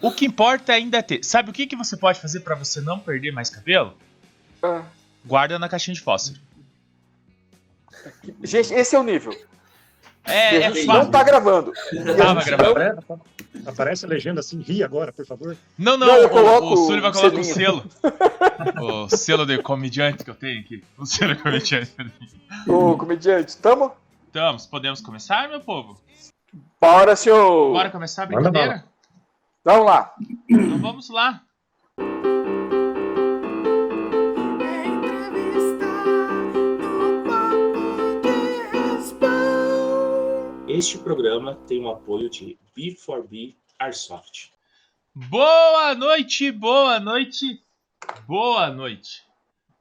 O que importa ainda é ter. Sabe o que, que você pode fazer pra você não perder mais cabelo? Ah, Guarda na caixinha de fósforo. gente, esse é o nível. É, é não tá gravando. Tava gravando. não- Aparece, a legenda assim, ri agora, por favor. Não, não, Não, eu o, coloco o Sullivan o coloca selinho. selo. o selo de comediante que eu tenho aqui. O selo de comediante. Ô, comediante, tamo? Então, podemos começar, meu povo? Bora, senhor! Bora começar a brincadeira? Vamos lá. Então vamos lá. Este programa tem o apoio de B4B Airsoft. Boa noite, boa noite, boa noite.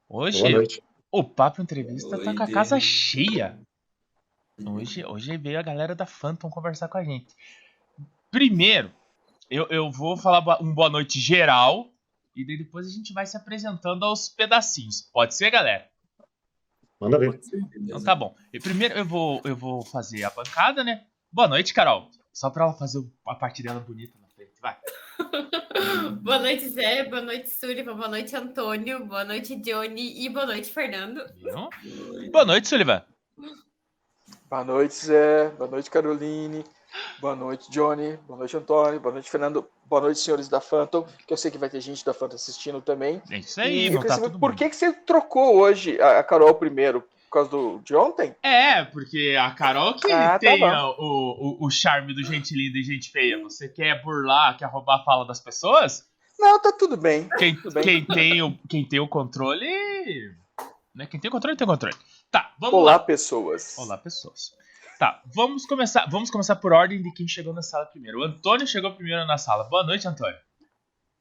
Hoje Boa noite. o Papo Entrevista tá Oi, com a casa cheia. Hoje, hoje veio a galera da Phantom conversar com a gente. Primeiro, eu, eu vou falar um boa noite geral e daí depois a gente vai se apresentando aos pedacinhos. Pode ser, galera? Manda ver. Então tá bom. E primeiro eu vou, eu vou fazer a bancada, né? Boa noite, Carol. Só pra ela fazer a parte dela bonita na frente. Vai. Boa noite, Zé. Boa noite, Sullivan. Boa noite, Antônio. Boa noite, Johnny. E boa noite, Fernando. Viu? Boa noite, Sullivan. Boa noite, Zé. Boa noite, Caroline. Boa noite, Johnny. Boa noite, Antônio. Boa noite, Fernando. Boa noite, senhores da Phantom, que eu sei que vai ter gente da Phantom assistindo também. É isso aí, e tá por que, que você trocou hoje a Carol primeiro? Por causa do, de ontem? É, porque a Carol que Ah, tá tem a- o, o, o charme do gente linda e gente feia. Você quer burlar, quer roubar a fala das pessoas? Não, tá tudo bem. Quem, Tudo bem. quem, tem, o, quem tem o controle. Né? Quem tem o controle, tem o controle. Tá, vamos Olá, lá. pessoas. Olá, pessoas. Tá, vamos começar. Vamos começar por ordem de quem chegou na sala primeiro. O Antônio chegou primeiro na sala. Boa noite, Antônio.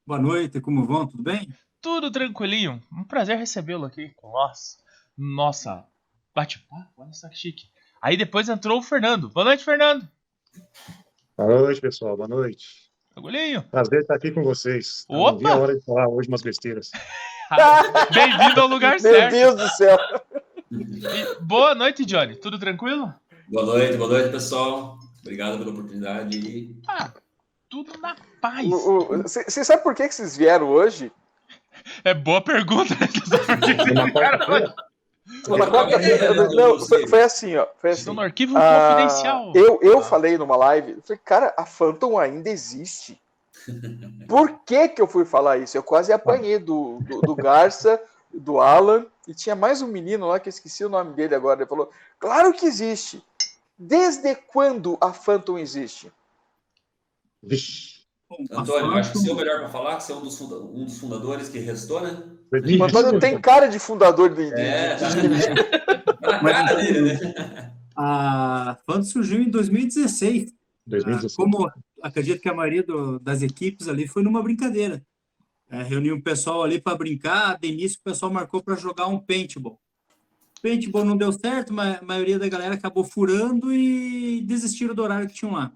Boa noite, como vão? Tudo bem? Tudo tranquilinho. Um prazer recebê-lo aqui com nós. Nossa, bate-papo, olha só que chique. Aí depois entrou o Fernando. Boa noite, Fernando. Boa noite, pessoal. Boa noite. Agulhinho. Prazer estar aqui com vocês. Opa! Não vi a hora de falar hoje umas besteiras. Bem-vindo ao lugar Meu certo. Deus do céu. E boa noite, Johnny. Tudo tranquilo? Boa noite, boa noite, pessoal. Obrigado pela oportunidade. E Ah, tudo na paz. Você sabe por que, que vocês vieram hoje? É boa pergunta. né? Quarta-feira. Na quarta-feira- Não, foi, foi assim, ó. Foi assim. Estão no arquivo Ah, confidencial. eu, eu falei numa live, eu falei, cara, a Phantom ainda existe. Por que que eu fui falar isso? Eu quase apanhei do, do, do Garça, do Alan, e tinha mais um menino lá que eu esqueci o nome dele agora. Ele falou, claro que existe. Desde quando a Phantom existe? Vixe. Bom, Antônio, eu acho que Phantom- você é o melhor para falar, que você é um dos, funda- um dos fundadores que restou, né? O Antônio tem cara de fundador de, de, É, de- tá. Tá cara dele, né? A Phantom surgiu em 2016. 2016. Ah, Como acredito que a maioria do- das equipes ali foi numa brincadeira. É, reuniu o pessoal ali para brincar, de início o pessoal marcou para jogar um paintball. Paintball não deu certo, mas a maioria da galera acabou furando e desistiram do horário que tinham lá.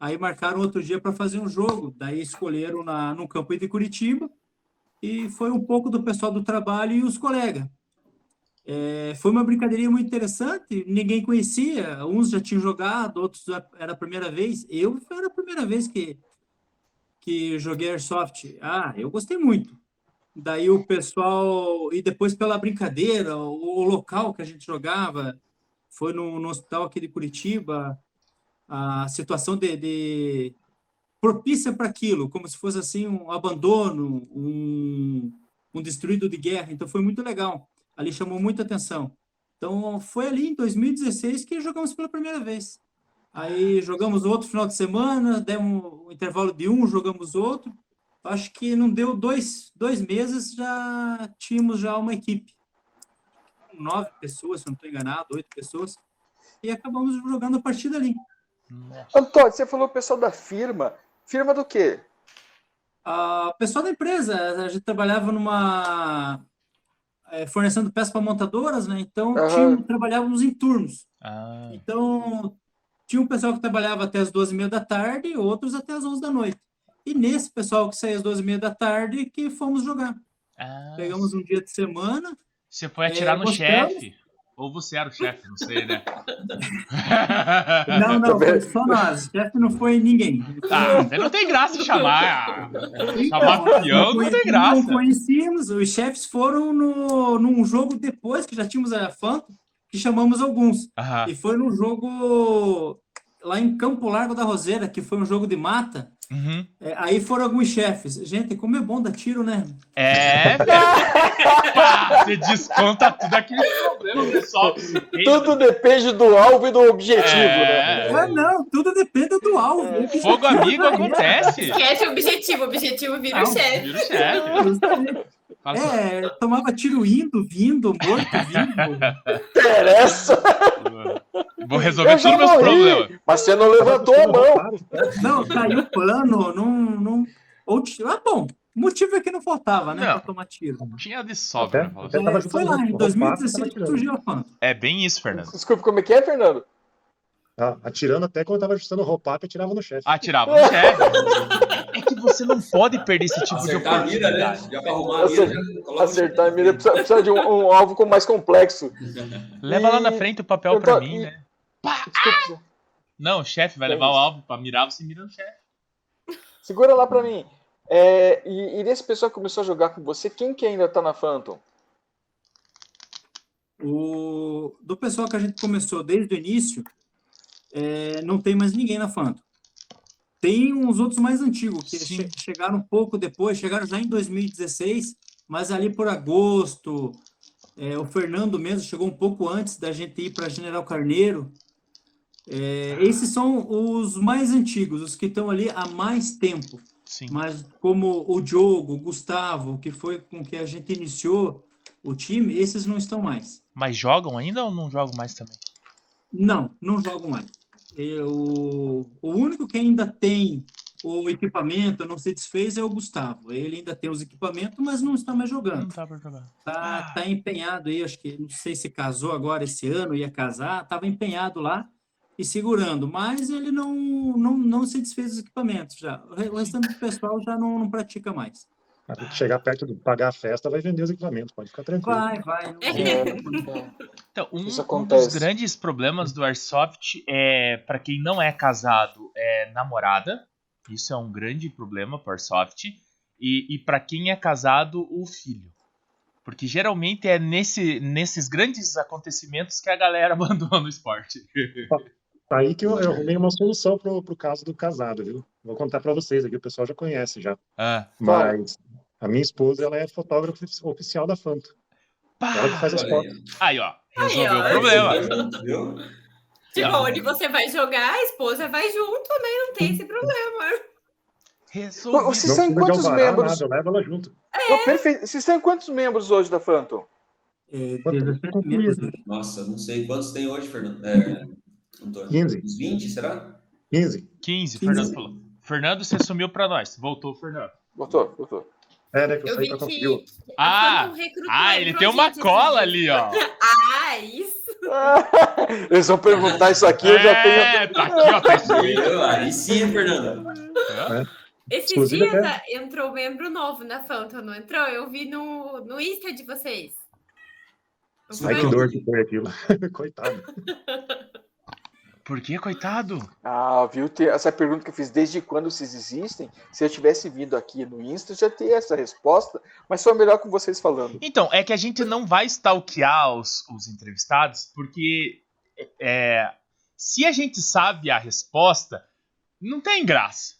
Aí marcaram outro dia para fazer um jogo, daí escolheram na, no campo de Curitiba e foi um pouco do pessoal do trabalho e os colegas. É, foi uma brincadeirinha muito interessante, ninguém conhecia, uns já tinham jogado, outros era a primeira vez. Eu era a primeira vez que, que joguei Airsoft. Ah, eu gostei muito. Daí o pessoal, e depois pela brincadeira, o, o local que a gente jogava foi no, no hospital aqui de Curitiba, a situação de, de propícia para aquilo, como se fosse assim um abandono, um, um destruído de guerra. Então foi muito legal. Ali chamou muita atenção. Então foi ali em 2016 que jogamos pela primeira vez. Aí jogamos outro final de semana, demos um intervalo de um, jogamos outro. Acho que não deu dois, dois meses, já tínhamos já uma equipe. Nove pessoas, se não estou enganado, oito pessoas. E acabamos jogando a partir dali. Antônio, você falou o pessoal da firma. Firma do quê? A pessoal da empresa, a gente trabalhava numa é, fornecendo peças para montadoras, né? Então tínhamos- trabalhávamos em turnos. Ah, Então tinha um pessoal que trabalhava até as 12h30 da tarde e outros até as 11 da noite. E nesse pessoal que saía às 12h30 da tarde que fomos jogar. ah, Pegamos um dia de semana, Você foi atirar É, no gostamos. chefe. Ou você era o chefe, não sei, né? Não, não, foi só nós. Chefe não foi ninguém. Ah, não tem graça chamar. Chamar Então, peão não tem graça. Não conhecíamos, os chefes foram no, num jogo depois que já tínhamos a Phantom, que chamamos alguns. Aham. E foi num jogo lá em Campo Largo da Roseira, que foi um jogo de mata. Uhum. É, aí foram alguns chefes. Gente, como é bom dar tiro, né? É, Você desconta tudo aquele problema, pessoal. Tudo depende do alvo e do objetivo, né? É. Ah, não, tudo depende do alvo. Fogo amigo acontece. Esquece o objetivo, o objetivo vira o Não, chefe. Vira o chefe. É, tomava tiro indo, vindo, morto, vindo. Interessa. Vou resolver todos meus morri, problemas. mas você não levantou a mão. Não, caiu plano, não. não ou, ah, bom, o motivo é que não faltava, né? Não. Pra tomar tiro. Tinha de sobra. Até- fala até assim. tava É, foi lá, em no 2016 tava que tirando. surgiu a Phantom. É bem isso, Fernando. Desculpa, como é que é, Fernando? Tá atirando até quando eu tava ajustando o roll-up, atirava no chefe. Atirava no chefe. É que você não pode perder esse tipo de Acertar a mira, né? oportunidade. Já pra arrumar a mira, Acertar a mira precisa, precisa de um, um alvo com mais complexo. Leva lá na E- frente o papel pra tô- mim, e- né? Desculpa, Não, o chefe vai É levar o alvo pra mirar, você mira no chefe. Segura lá pra mim. É, e, e desse pessoal que começou a jogar com você, quem que ainda tá na Phantom? O, do pessoal que a gente começou desde o início, é, não tem mais ninguém na Phantom. Tem uns outros mais antigos, que che- chegaram um pouco depois, chegaram já em 2016, mas ali por agosto, é, o Fernando mesmo chegou um pouco antes da gente ir para General Carneiro. É, esses são os mais antigos, os que estão ali há mais tempo. Sim. Mas como o Diogo, o Gustavo, que foi com que a gente iniciou o time, esses não estão mais. Mas jogam ainda ou não jogam mais também? Não, não jogam mais. Eu, o único que ainda tem o equipamento, não se desfez, é o Gustavo. Ele ainda tem os equipamentos, mas não está mais Não jogando. dá pra jogar. Tá, tá empenhado aí, acho que não sei se casou agora esse ano, ia casar, estava empenhado lá e segurando, mas ele não, não, não se desfez dos equipamentos já. O re- o restante do pessoal já não, não pratica mais. Chegar perto do pagar a festa, vai vender os equipamentos, pode ficar tranquilo. Vai, vai. não- É, Então, um, um dos grandes problemas do Airsoft é, para quem não é casado, é namorada. Isso é um grande problema para Airsoft. E, e para quem é casado, o filho. Porque geralmente é nesse, nesses grandes acontecimentos que a galera abandona o esporte. Tá aí que eu, eu arrumei uma solução pro, pro caso do casado, viu? Vou contar pra vocês aqui, o pessoal já conhece já. Ah, Fala. Mas a minha esposa, ela é fotógrafa oficial da Fanto. pá! Ela que faz as fotos. Aí, ó. Resolveu ó. o problema. Viu? Tipo, Ah. onde você vai jogar, a esposa vai junto, né? Não tem esse problema. Resolveu. Vocês são quantos membros? nada, eu levo ela junto. Pô, perfeito. Vocês em quantos membros hoje da Phantom? É, Quanto 17 concluído? meses? Nossa, não sei quantos tem hoje, Fernando. É, Antônio. 15. Uns 20, será? 15. 15, 15. Fernando falou. Fernando, você sumiu pra nós. Voltou, Fernando. Voltou, voltou. É, né, que eu, Eu saí pra Ah! Ah, ele tem uma cola ali, ó. Ah, isso. Eles vão perguntar isso aqui, eu já tenho. É, tá aqui, ó. Tá escrito. Aí sim, Fernando. Esses Inclusive, dias ah, entrou um membro novo na Phantom, não entrou? Eu vi no, no Insta de vocês. Ai, que dor que foi aquilo. Coitado. Por que, coitado? Ah, viu? Essa pergunta que eu fiz, desde quando vocês existem? Se eu tivesse vindo aqui no Insta, eu já teria essa resposta, mas foi melhor com vocês falando. Então, é que a gente não vai stalkear os, os entrevistados, porque é, se a gente sabe a resposta, não tem graça.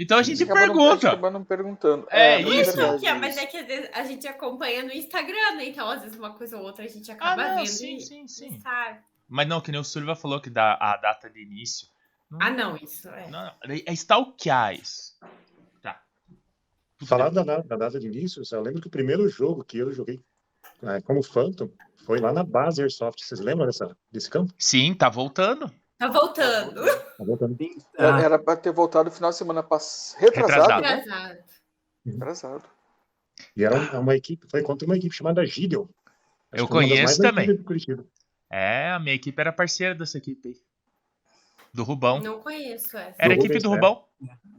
Então a gente Acaba não- pergunta. acaba não perguntando. É é isso. verdade, stalkear, é mas é que às vezes a gente acompanha no Instagram, né? Então, às vezes, uma coisa ou outra a gente Ah, acaba não, vendo sim, e, sim, e sim. sabe. Mas não, que nem o Silva falou que dá a data de início. Não, Ah, não, isso é. não, não, é stalkear isso. Tá. Falar da, da data de início, eu lembro que o primeiro jogo que eu joguei é, como Phantom foi lá na base Airsoft. Vocês lembram dessa, desse campo? Sim, tá voltando. Tá voltando. Tá voltando. Era, Ah, era pra ter voltado no final de semana passada. Retrasado, Retrasado. né? Retrasado. E era um- uma equipe, foi contra uma equipe chamada Gideon. Acho Eu uma conheço também. É, a minha equipe era parceira dessa equipe aí. Do Rubão. Não conheço essa. Era a equipe do Rubão.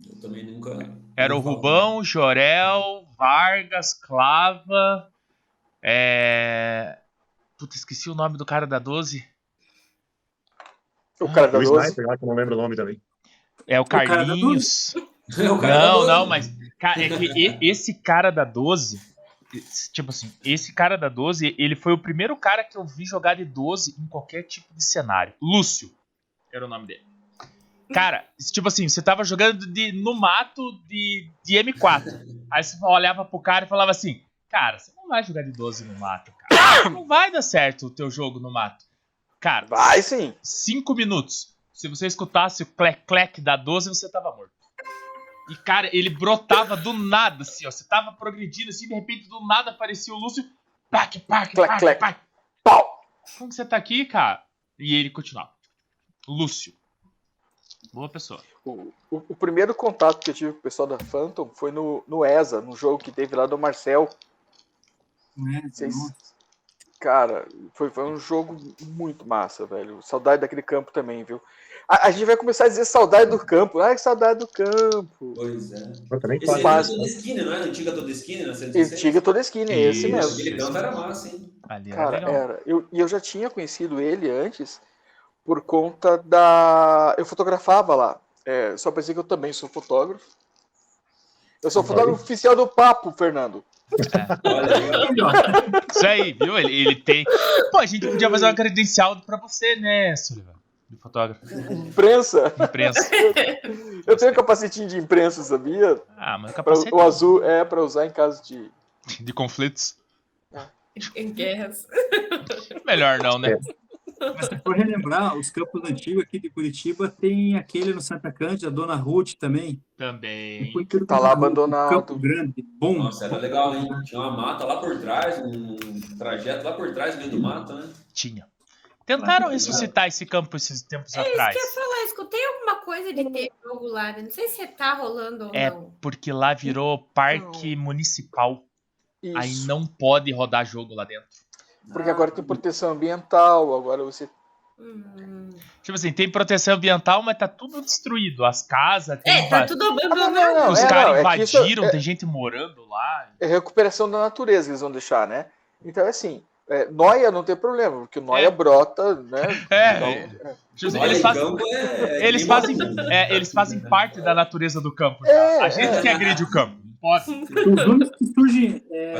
Eu também nunca. Era o. Rubão, Jorel, Vargas, Clava. É... Puta, esqueci o nome do cara da 12. O cara da O 12. Sniper lá, que eu não lembro o nome também. É o cara da Carlinhos. O cara da Não, 12. não, mas. Cara, é que esse cara da 12. Tipo assim, esse cara da 12, ele foi o primeiro cara que eu vi jogar de 12 em qualquer tipo de cenário. Lúcio era o nome dele. Cara, tipo assim, você tava jogando de, no mato de, de M4. Aí você olhava pro cara e falava assim: Cara, você não vai jogar de 12 no mato, cara. Não vai dar certo o teu jogo no mato. Cara, Vai sim. 5 minutos. Se você escutasse o clec-clec da 12, você tava morto. E, cara, ele brotava do nada, assim, ó. Você tava progredindo, assim, de repente, do nada aparecia o Lúcio. Plac, plac, plac, clec. plac. Pau! Como que você tá aqui, cara? E ele continuava. Lúcio. Boa pessoa. O, o- o primeiro contato que eu tive com o pessoal da Phantom foi no, no ESA, no jogo que teve lá do Marcel. né? Vocês-. Cara, foi, foi um jogo muito massa, velho. Saudade daquele campo também, viu? A, a gente vai começar a dizer saudade do campo. Ai, que saudade do campo. Pois é. Eu também Esse quase. era toda esquina, não é? Antiga toda esquina, na 116? Antiga toda esquina, é esse Isso. mesmo. Aquele campo era massa, hein? Ali era Cara, legal. era. Eu, e eu já tinha conhecido ele antes por conta da. Eu fotografava lá. É, só pra dizer que eu também sou fotógrafo. Eu sou fotógrafo oficial do Papo, Fernando. Olha Isso aí, viu? Ele, ele tem. Pô, a gente podia fazer uma credencial pra você, né, Sullivan? De fotógrafo. Imprensa. Imprensa. Eu tenho capacetinho de imprensa, sabia? Ah, mas Pra- capacete o azul é pra usar em caso de. de conflitos. Em guerras. Melhor não, né? Mas se for relembrar, os campos antigos aqui de Curitiba, tem aquele no Santa Cândida, Dona Ruth também. Também. Tá lá abandonado. Campo grande, bom. Nossa, era legal, hein? Tinha uma mata lá por trás, um trajeto lá por trás, meio do mato, né? Tinha. Tentaram ressuscitar esse campo esses tempos É isso atrás. que eu ia falar, escutei alguma coisa de ter jogo lá, né? não sei se tá rolando ou É não. porque lá virou parque municipal. Aí Isso. não pode rodar jogo lá dentro. Porque agora tem proteção ambiental, agora você. Hum. Tipo assim, tem proteção ambiental, mas tá tudo destruído. As casas, tem É, tá tudo Ah, não, abandonado. não, não, os é, caras é que isso invadiram, é- tem gente morando lá. É recuperação da natureza que eles vão deixar, né? Então, assim, é, noia não tem problema, porque noia É. brota, né? É, Então, é. Tipo eles em fazem, campo é- eles, é fazem, é, eles fazem parte da natureza do campo. É, A gente é. que agride o campo. Os únicos que surgem, é,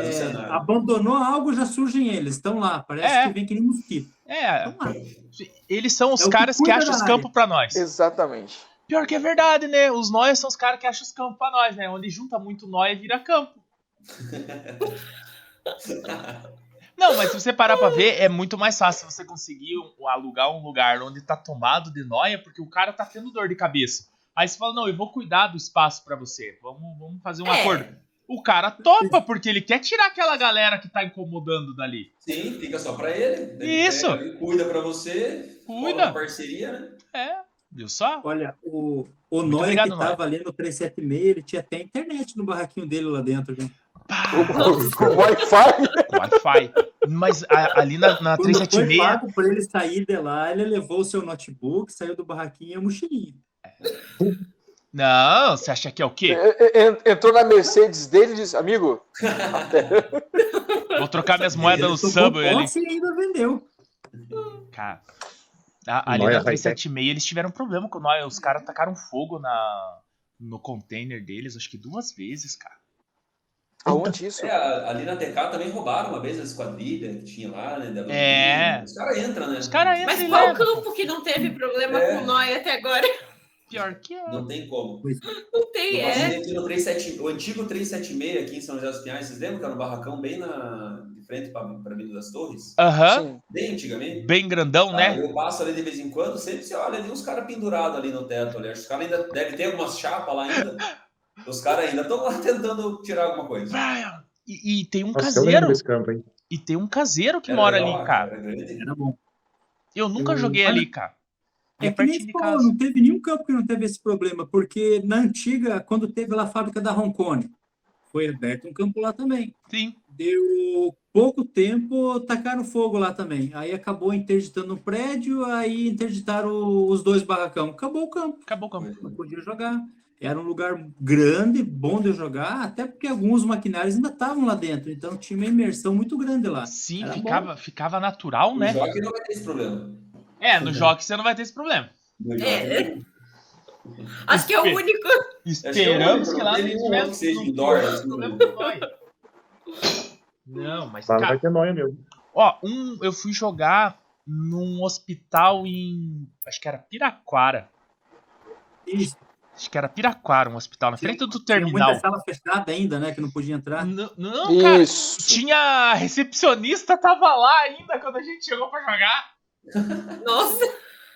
o abandonou algo, já surgem eles. Estão lá, parece É. que vem que nem mosquito. É, Estão lá. eles são os É o que caras que cuida acham os campos pra nós. Exatamente. Pior que é verdade, né? Os nóias são os caras que acham os campos pra nós, né? Onde junta muito nóia vira campo. Não, mas se você parar pra ver, é muito mais fácil você conseguir um- alugar um lugar onde tá tomado de nóia, porque o cara tá tendo dor de cabeça. Aí você fala, não, eu vou cuidar do espaço pra você. Vamos, vamos fazer um É. acordo. O cara topa, porque ele quer tirar aquela galera que tá incomodando dali. Sim, fica só pra ele. Ele Isso. pega, ele cuida pra você. Cuida. parceria, né? É, viu só? Olha, o, o Noia que estava ali no 376, ele tinha até internet no barraquinho dele lá dentro. Gente. Pá, O, o Wi-Fi. Wi-Fi. Mas a- ali na, na Quando foi 376. pago para ele sair de lá, ele levou o seu notebook, saiu do barraquinho e a mochilinha. Não, você acha que é o quê? É, é, Entrou na Mercedes dele e disse: Amigo, Vou trocar minhas moedas no ele Subway ali. posse e ainda vendeu. Cara, a- ali Noia na high-tech. 376 eles tiveram problema com nós. Os caras tacaram fogo na, no container deles, acho que duas vezes, cara. Aonde isso? É, ali na TK também roubaram uma vez a esquadrilha que tinha lá, né? da É. Os caras entram, né? Os caras Mas entram e qual levam. campo que não teve problema É. com nós até agora? Pior que é. Não tem como. Não tem, é. no 37, o antigo 376 aqui em São José dos Pinhais, vocês lembram que era um barracão bem na, de frente para a Avenida das Torres? Aham, Sim. Bem antigamente. bem grandão, Ah, né? Eu passo ali de vez em quando, sempre você olha ali uns caras pendurados ali no teto. Ali. Acho que os caras ainda devem ter algumas chapas lá ainda. Os caras ainda estão lá tentando tirar alguma coisa. E, e tem um Nossa, caseiro. desse campo, hein? E tem um caseiro que Era mora legal, ali, cara. Era bom. Eu nunca Eu- joguei ali, cara. É é que nem de não teve nenhum campo que não teve esse problema, porque na antiga, quando teve lá a fábrica da Roncone, foi aberto um campo lá também. Sim. Deu pouco tempo, tacaram fogo lá também. Aí acabou interditando o prédio, aí interditaram os dois barracão. Acabou o campo, Acabou o campo. não podia jogar. Era um lugar grande, bom de jogar, até porque alguns maquinários ainda estavam lá dentro, então tinha uma imersão muito grande lá. Sim, Era ficava, ficava natural, né? Jockey não vai ter esse problema. É, no jogo você não vai ter esse problema. No É. Acho que é o único. Esperamos que lá não tivesse seja não indoor, assim, né? Não, mas cara, vai ter noia mesmo. ó, um eu fui jogar num hospital em, acho que era Piraquara. Isso. Acho que era Piraquara, um hospital na frente do Tinha terminal. muita sala fechada ainda, né? Que não podia entrar. Não, não, cara, Isso. tinha a recepcionista tava lá ainda quando a gente chegou pra jogar. Nossa,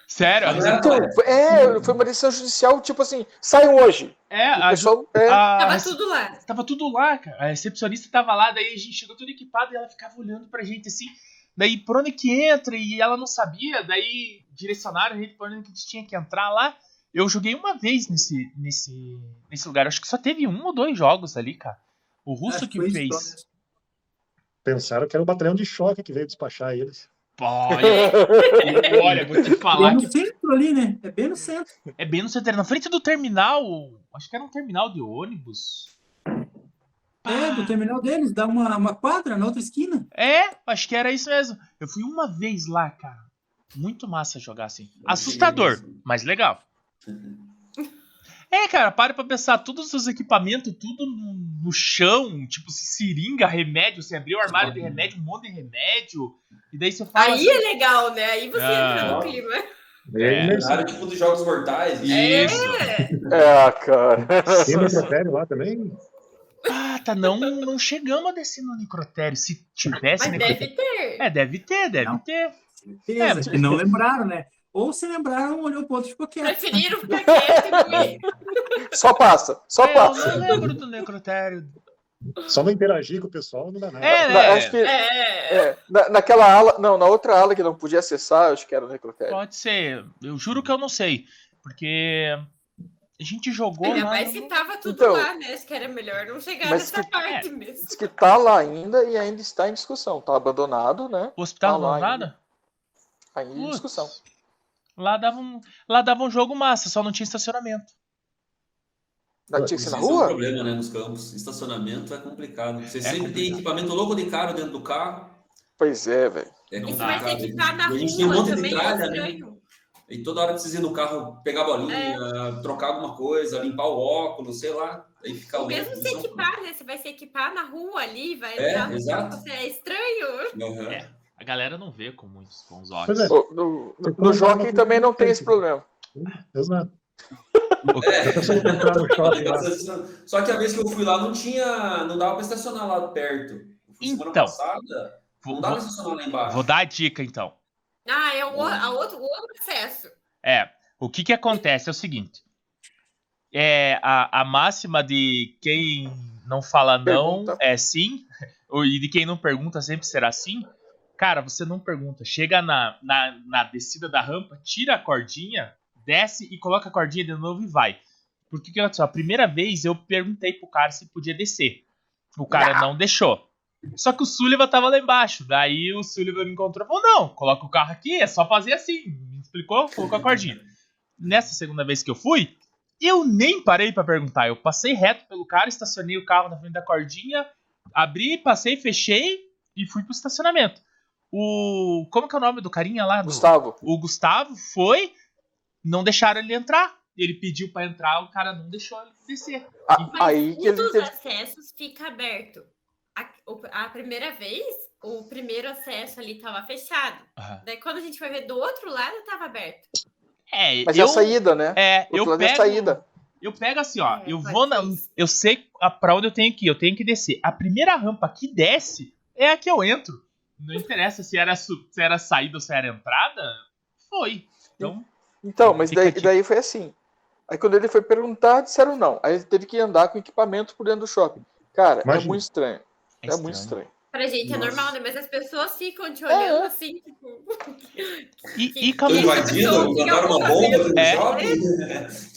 Sério, Então, é, foi uma decisão judicial, tipo assim, saiam hoje. é, O a, pessoal, é, a- tava tudo lá. Tava tudo lá, cara. A recepcionista tava lá, daí a gente chegou tudo equipado e ela ficava olhando pra gente assim. Daí por onde que entra e ela não sabia, daí direcionaram a gente por onde que a gente tinha que entrar lá. Eu joguei uma vez nesse, nesse, nesse lugar. Acho que só teve um ou dois jogos ali, cara. O russo que isso, fez. menos. Pensaram que era o batalhão de choque que veio despachar eles. Pô, Olha, olha, vou te Bem falar no que centro ali, né? É bem no centro. é bem no centro, na frente do terminal. Acho que era um terminal de ônibus. É, do terminal deles, dá uma, uma quadra na outra esquina. É, acho que era isso mesmo. Eu fui uma vez lá, cara. Muito massa jogar assim. Assustador, mas legal. É, cara, para pra pensar, todos os seus equipamentos, tudo no, no chão, tipo seringa, remédio, você abriu o armário de remédio, um monte de remédio, e daí você fala Aí assim, é legal, né? Aí você Ah. entra no clima. É. Era tipo dos Jogos Mortais. Isso. é, cara. Tem necrotério lá também? Ah, tá, não, não chegamos a descer no necrotério. Se tivesse Mas necrotério. deve ter. É, deve ter, deve Não. ter. Que não lembraram, né? Ou se lembraram, olhou pro outro e ficou quieto. Preferiram ficar quieto e ir. Só passa, só É, eu passa. não lembro do necrotério. Só não interagir com o pessoal não dá nada. É, Na- né? acho que, É. é, na- naquela ala, não, na outra ala que não podia acessar, acho que era o necrotério. Pode ser. Eu juro que eu não sei. Porque a gente jogou. Ainda lá mais se tava tudo Então, lá, né? Acho que era melhor não chegar mas nessa que- parte é. mesmo. Diz que tá lá ainda e ainda está em discussão. Tá abandonado, né? O hospital Tá não nada? Ainda em discussão. Lá dava, um, lá dava um jogo massa, só não tinha estacionamento. Tinha que ser na Isso é um rua? problema, né, nos campos. Estacionamento é complicado. Você sempre tem complicado. equipamento louco de caro dentro do carro. Pois é, velho. É E se complicado. vai ter que ficar na a gente tem um rua monte de também, é tralha, né? estranho. E toda hora precisa ir no carro pegar bolinha, É. trocar alguma coisa, limpar o óculos, sei lá. Aí fica louco. mesmo se Isso é equipar, né? Você vai se equipar na rua ali, vai É, entrar no exato. é estranho. Aham. É. A galera não vê com muitos bons olhos. Pois é. No, no, no jockey também não tem esse problema. Exato. É. Shopping. Só que a vez que eu fui lá não tinha. Não dava pra estacionar lá perto. Então. passada, Vou, não dava estacionar lá embaixo. vou dar a dica então. Ah, é o, a outro, o outro acesso. É, o que que acontece é o seguinte. É, a, a máxima de quem não fala não Pergunta. é sim, ou- e de quem não pergunta sempre será sim. Cara, você não pergunta. Chega na, na, na descida da rampa, tira a cordinha, desce e coloca a cordinha de novo e vai. Porque que aconteceu? A primeira vez eu perguntei pro cara se podia descer. O cara não deixou. Só que o Sullivan tava lá embaixo. Daí o Sullivan me encontrou e falou: Não, coloca o carro aqui, é só fazer assim. Me explicou, colocou a cordinha. Nessa segunda vez que eu fui, eu nem parei pra perguntar. Eu passei reto pelo cara, estacionei o carro na frente da cordinha, abri, passei, fechei e fui pro estacionamento. O. Como que é o nome do carinha lá? Gustavo. o Gustavo foi, não deixaram ele entrar. Ele pediu pra entrar, o cara não deixou ele descer. a- Mas aí que um dos teve. acessos fica aberto. A, a primeira vez, o primeiro acesso ali tava fechado. Daí quando a gente foi ver do outro lado, tava aberto. É, Mas é eu, a saída, né? é, O eu outro lado é a pego, saída. eu pego assim, ó, É, eu vou na, isso. eu sei a- pra onde eu tenho que ir, eu tenho que descer. A primeira rampa que desce é a que eu entro. Não interessa se era se era saída ou se era entrada, foi. Então, Então, mas daí, daí foi assim. Aí quando ele foi perguntar, disseram não. Aí ele teve que andar com equipamento por dentro do shopping. Cara, é Imagina. muito estranho. é, É, muito estranho. Pra gente Nossa. é normal, né? Mas as pessoas ficam te É, olhando é. assim, tipo. E, e Que- Essa invadindo, mandaram uma bomba no É. shopping.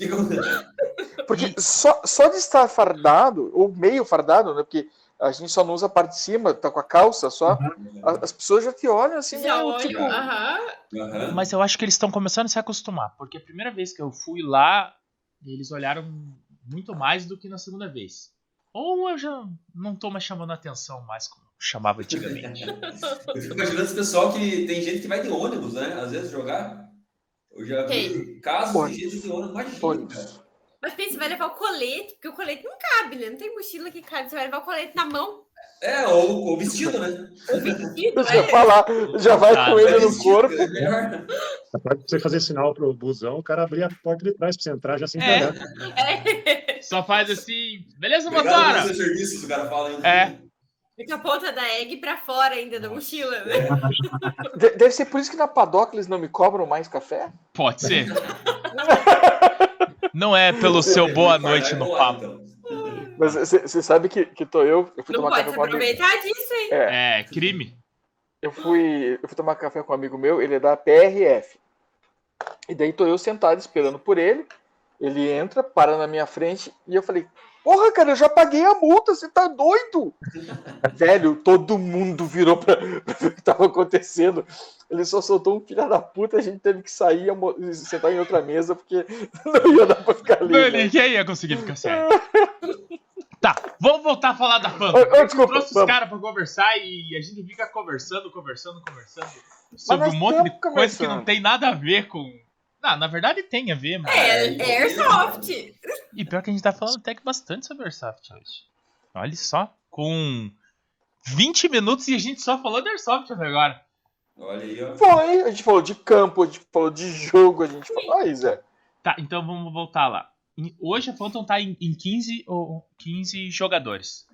Porque só, só de estar fardado, ou meio fardado, né? Porque a gente só não usa a parte de cima, tá com a calça só. a- As pessoas já te olham assim, Já olham, tipo, aham. Aham. Mas eu acho que eles estão começando a se acostumar. Porque a primeira vez que eu fui lá, eles olharam muito mais do que na segunda vez. Ou eu já não tô mais chamando atenção mais como chamava antigamente. eu fico imaginando esse pessoal que tem gente que vai de ônibus, né? Às vezes jogar. Eu já vi casos de gente de ônibus, imagina, cara. Mas pensa, você vai levar o colete, porque o colete não cabe, né? Não tem mochila que cabe, você vai levar o colete na mão. É, ou o vestido, né? O vestido, já é. falar, já vai com ele no corpo. É melhor. Pra você fazer sinal pro busão, o cara abrir a porta de trás pra você entrar já se entregar. É. Só faz assim, beleza, motora? serviços, o cara fala ainda. É. Fica a ponta da egg pra fora ainda da mochila, né? De- Deve ser por isso que na Padoca eles não me cobram mais café? Pode ser. Não é pelo seu boa noite no papo. Mas você sabe que, que tô eu, eu fui Não tomar pode café se com um amigo. aproveitar disso, hein? É, É, crime. eu fui, eu fui tomar café com um amigo meu, ele é da PRF. E daí tô eu sentado esperando por ele. Ele entra, para na minha frente e eu falei: Porra, cara, eu já paguei a multa, você tá doido? Velho, todo mundo virou pra, pra ver o que tava acontecendo. Ele só soltou um filho da puta, a gente teve que sair e sentar em outra mesa porque não ia dar pra ficar ali. Não, né? ninguém ia conseguir ficar sério. Tá, vamos voltar a falar da Phantom. Ô, ô, desculpa, trouxe os vamos. caras pra conversar e a gente fica conversando, conversando, conversando sobre um monte de coisa que não tem nada a ver com. Ah, na verdade tem a ver, mas. É, É, é Airsoft. E pior que a gente tá falando até que bastante sobre Airsoft hoje. Olha só, com 20 minutos e a gente só falou de Airsoft até agora. Olha aí, ó. Foi, a gente falou de campo, a gente falou de jogo, a gente falou. Aí, Zé. Tá, então vamos voltar lá. Hoje a Phantom tá em, em 15, ou 15 jogadores.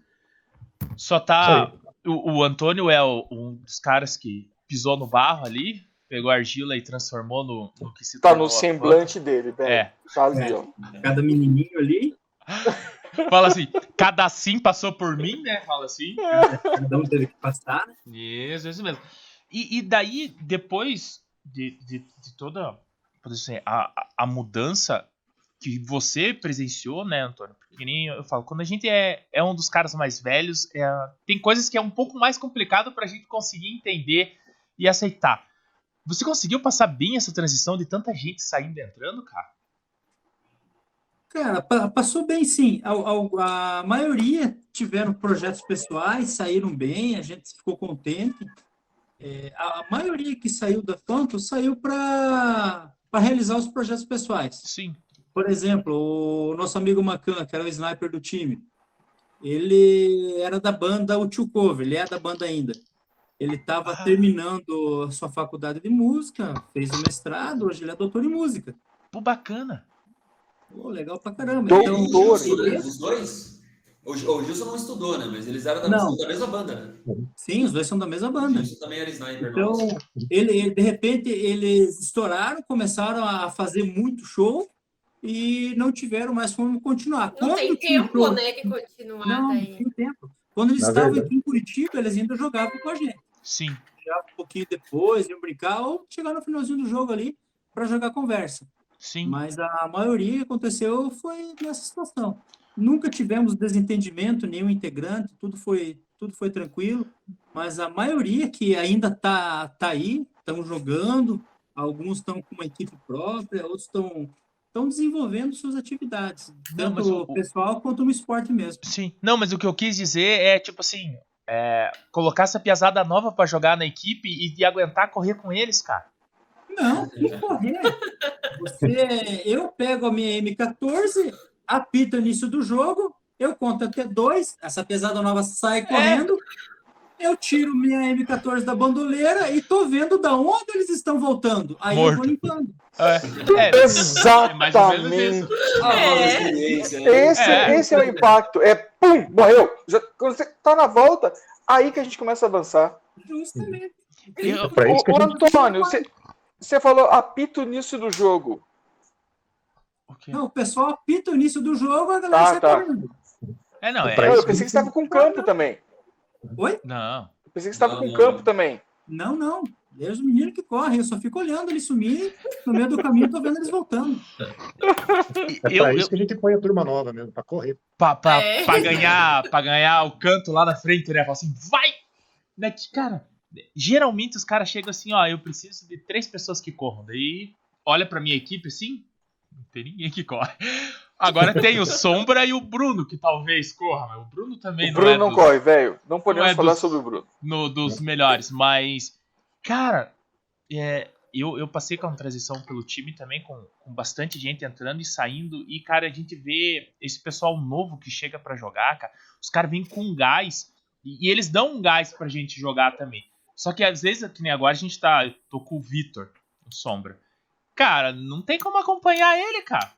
Só tá. O, o Antônio é o- um dos caras que pisou no barro ali, pegou a argila e transformou no, no que se Tá tornou no semblante dele, velho. É. Tá ali, ó. Cada menininho ali, Fala assim, cada sim passou por mim, né? Fala assim. cada um teve que passar. Isso, isso mesmo. E, e daí, depois de, de, de toda dizer, a, a- a mudança que você presenciou, né, Antônio? Porque nem eu falo, quando a gente é, é um dos caras mais velhos, é, tem coisas que é um pouco mais complicado pra gente conseguir entender e aceitar. Você conseguiu passar bem essa transição de tanta gente saindo e entrando, cara? Cara, pa- passou bem sim. A, a- a maioria tiveram projetos pessoais, saíram bem, a gente ficou contente. É, a, a maioria que saiu da Phantom saiu para realizar os projetos pessoais. Sim. Por exemplo, o nosso amigo Macan, que era o sniper do time, ele era da banda o Tio Cover, ele é da banda ainda. Ele estava Ah. terminando a sua faculdade de música, fez o mestrado, hoje ele é doutor em música. Pô, bacana. Pô, legal pra caramba. Doutor. Então, ele- Os dois? O, o Gilson não estudou, né? Mas eles eram da, Não. da mesma banda, né? sim, os dois são da mesma O banda. Gilson também era sniper. Então, ele, ele- de repente, eles estouraram, começaram a fazer muito show e não tiveram mais como continuar. Não Quando tem tempo, né, de continuar Não, não daí. tem tempo. Quando eles Na estavam verdade. aqui em Curitiba, eles ainda jogavam com a gente. Sim. Chegavam um pouquinho depois, iam brincar, ou chegar no finalzinho do jogo ali para jogar conversa. Sim. Mas a maioria que aconteceu foi nessa situação. Nunca tivemos desentendimento, nenhum integrante, tudo foi, tudo foi tranquilo. Mas a maioria que ainda tá, tá aí, estão jogando, alguns estão com uma equipe própria, outros estão estão desenvolvendo suas atividades, Não, tanto mas o- o pessoal quanto no esporte mesmo. Sim. Não, mas o que eu quis dizer é, tipo assim, é, colocar essa piazada nova pra jogar na equipe e, e aguentar correr com eles, cara. Não, que correr. Você, eu pego a minha M14, apito o início do jogo, eu conto até dois, essa pesada nova sai correndo, eu tiro minha M14 da bandoleira e tô vendo da onde eles estão voltando. Aí eu Morto. vou limpando. É, é, mais ou menos Exatamente. isso. Ah, É. Esse É. é. esse é o impacto. É pum, morreu. Já- quando você tá na volta, aí que a gente começa a avançar. Justamente. Eu- a ô, gente... Antônio, você, você falou apito nisso do jogo. o quê? Não, o pessoal apita o início do jogo, a galera Tá, sai tá. correndo. É, não, é. Eu pensei que você estava com campo também. Oi? Não. Eu pensei que você estava Não, com não, campo não. também. Não, não. É os meninos que correm, eu só fico olhando eles sumirem, no meio do caminho tô vendo eles voltando. É Eu, pra eu, isso que a gente põe a turma nova mesmo, pra correr. pra, pra, É. pra ganhar, pra ganhar o canto lá na frente, né? Fala assim, vai! Né, Cara, geralmente os caras chegam assim, ó, eu preciso de três pessoas que corram. Daí olha pra minha equipe assim, não tem ninguém que corre. Agora tem o Sombra e o Bruno, que talvez corra, mas o Bruno também o não Bruno é não dos- corre, velho. Não podemos não é falar dos- sobre o Bruno. no- dos melhores, mas, cara, é, eu, eu passei com a transição pelo time também, com, com bastante gente entrando e saindo, e, cara, a gente vê esse pessoal novo que chega pra jogar, cara, os caras vêm com gás, e, e eles dão um gás pra gente jogar também. Só que às vezes, que nem agora, a gente tá, eu tô com o Vitor, o Sombra. Cara, não tem como acompanhar ele, cara.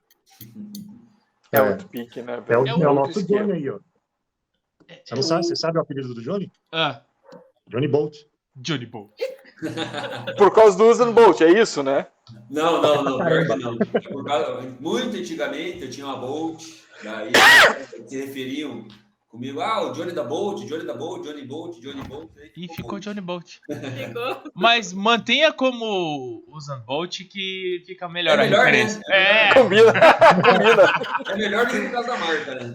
É, É. outro pique, né, É o, velho? É é o o outro nosso esquema. Johnny aí, ó. Você não sabe, você sabe o apelido do Johnny? Ah, Johnny Bolt. Johnny Bolt. Por causa do Usain Bolt, é isso, né? Não, não, não, pior que não. É por causa- muito antigamente eu tinha uma Bolt, daí se referiam comigo, ah, o Johnny da Bolt, Johnny da Bolt, Johnny Bolt, Johnny Bolt. aí E ficou Bolt. Johnny Bolt. Mas mantenha como Usain Bolt que fica melhor, É melhor, a referência. né? É, Combina, combina. É melhor do que por causa da marca, né?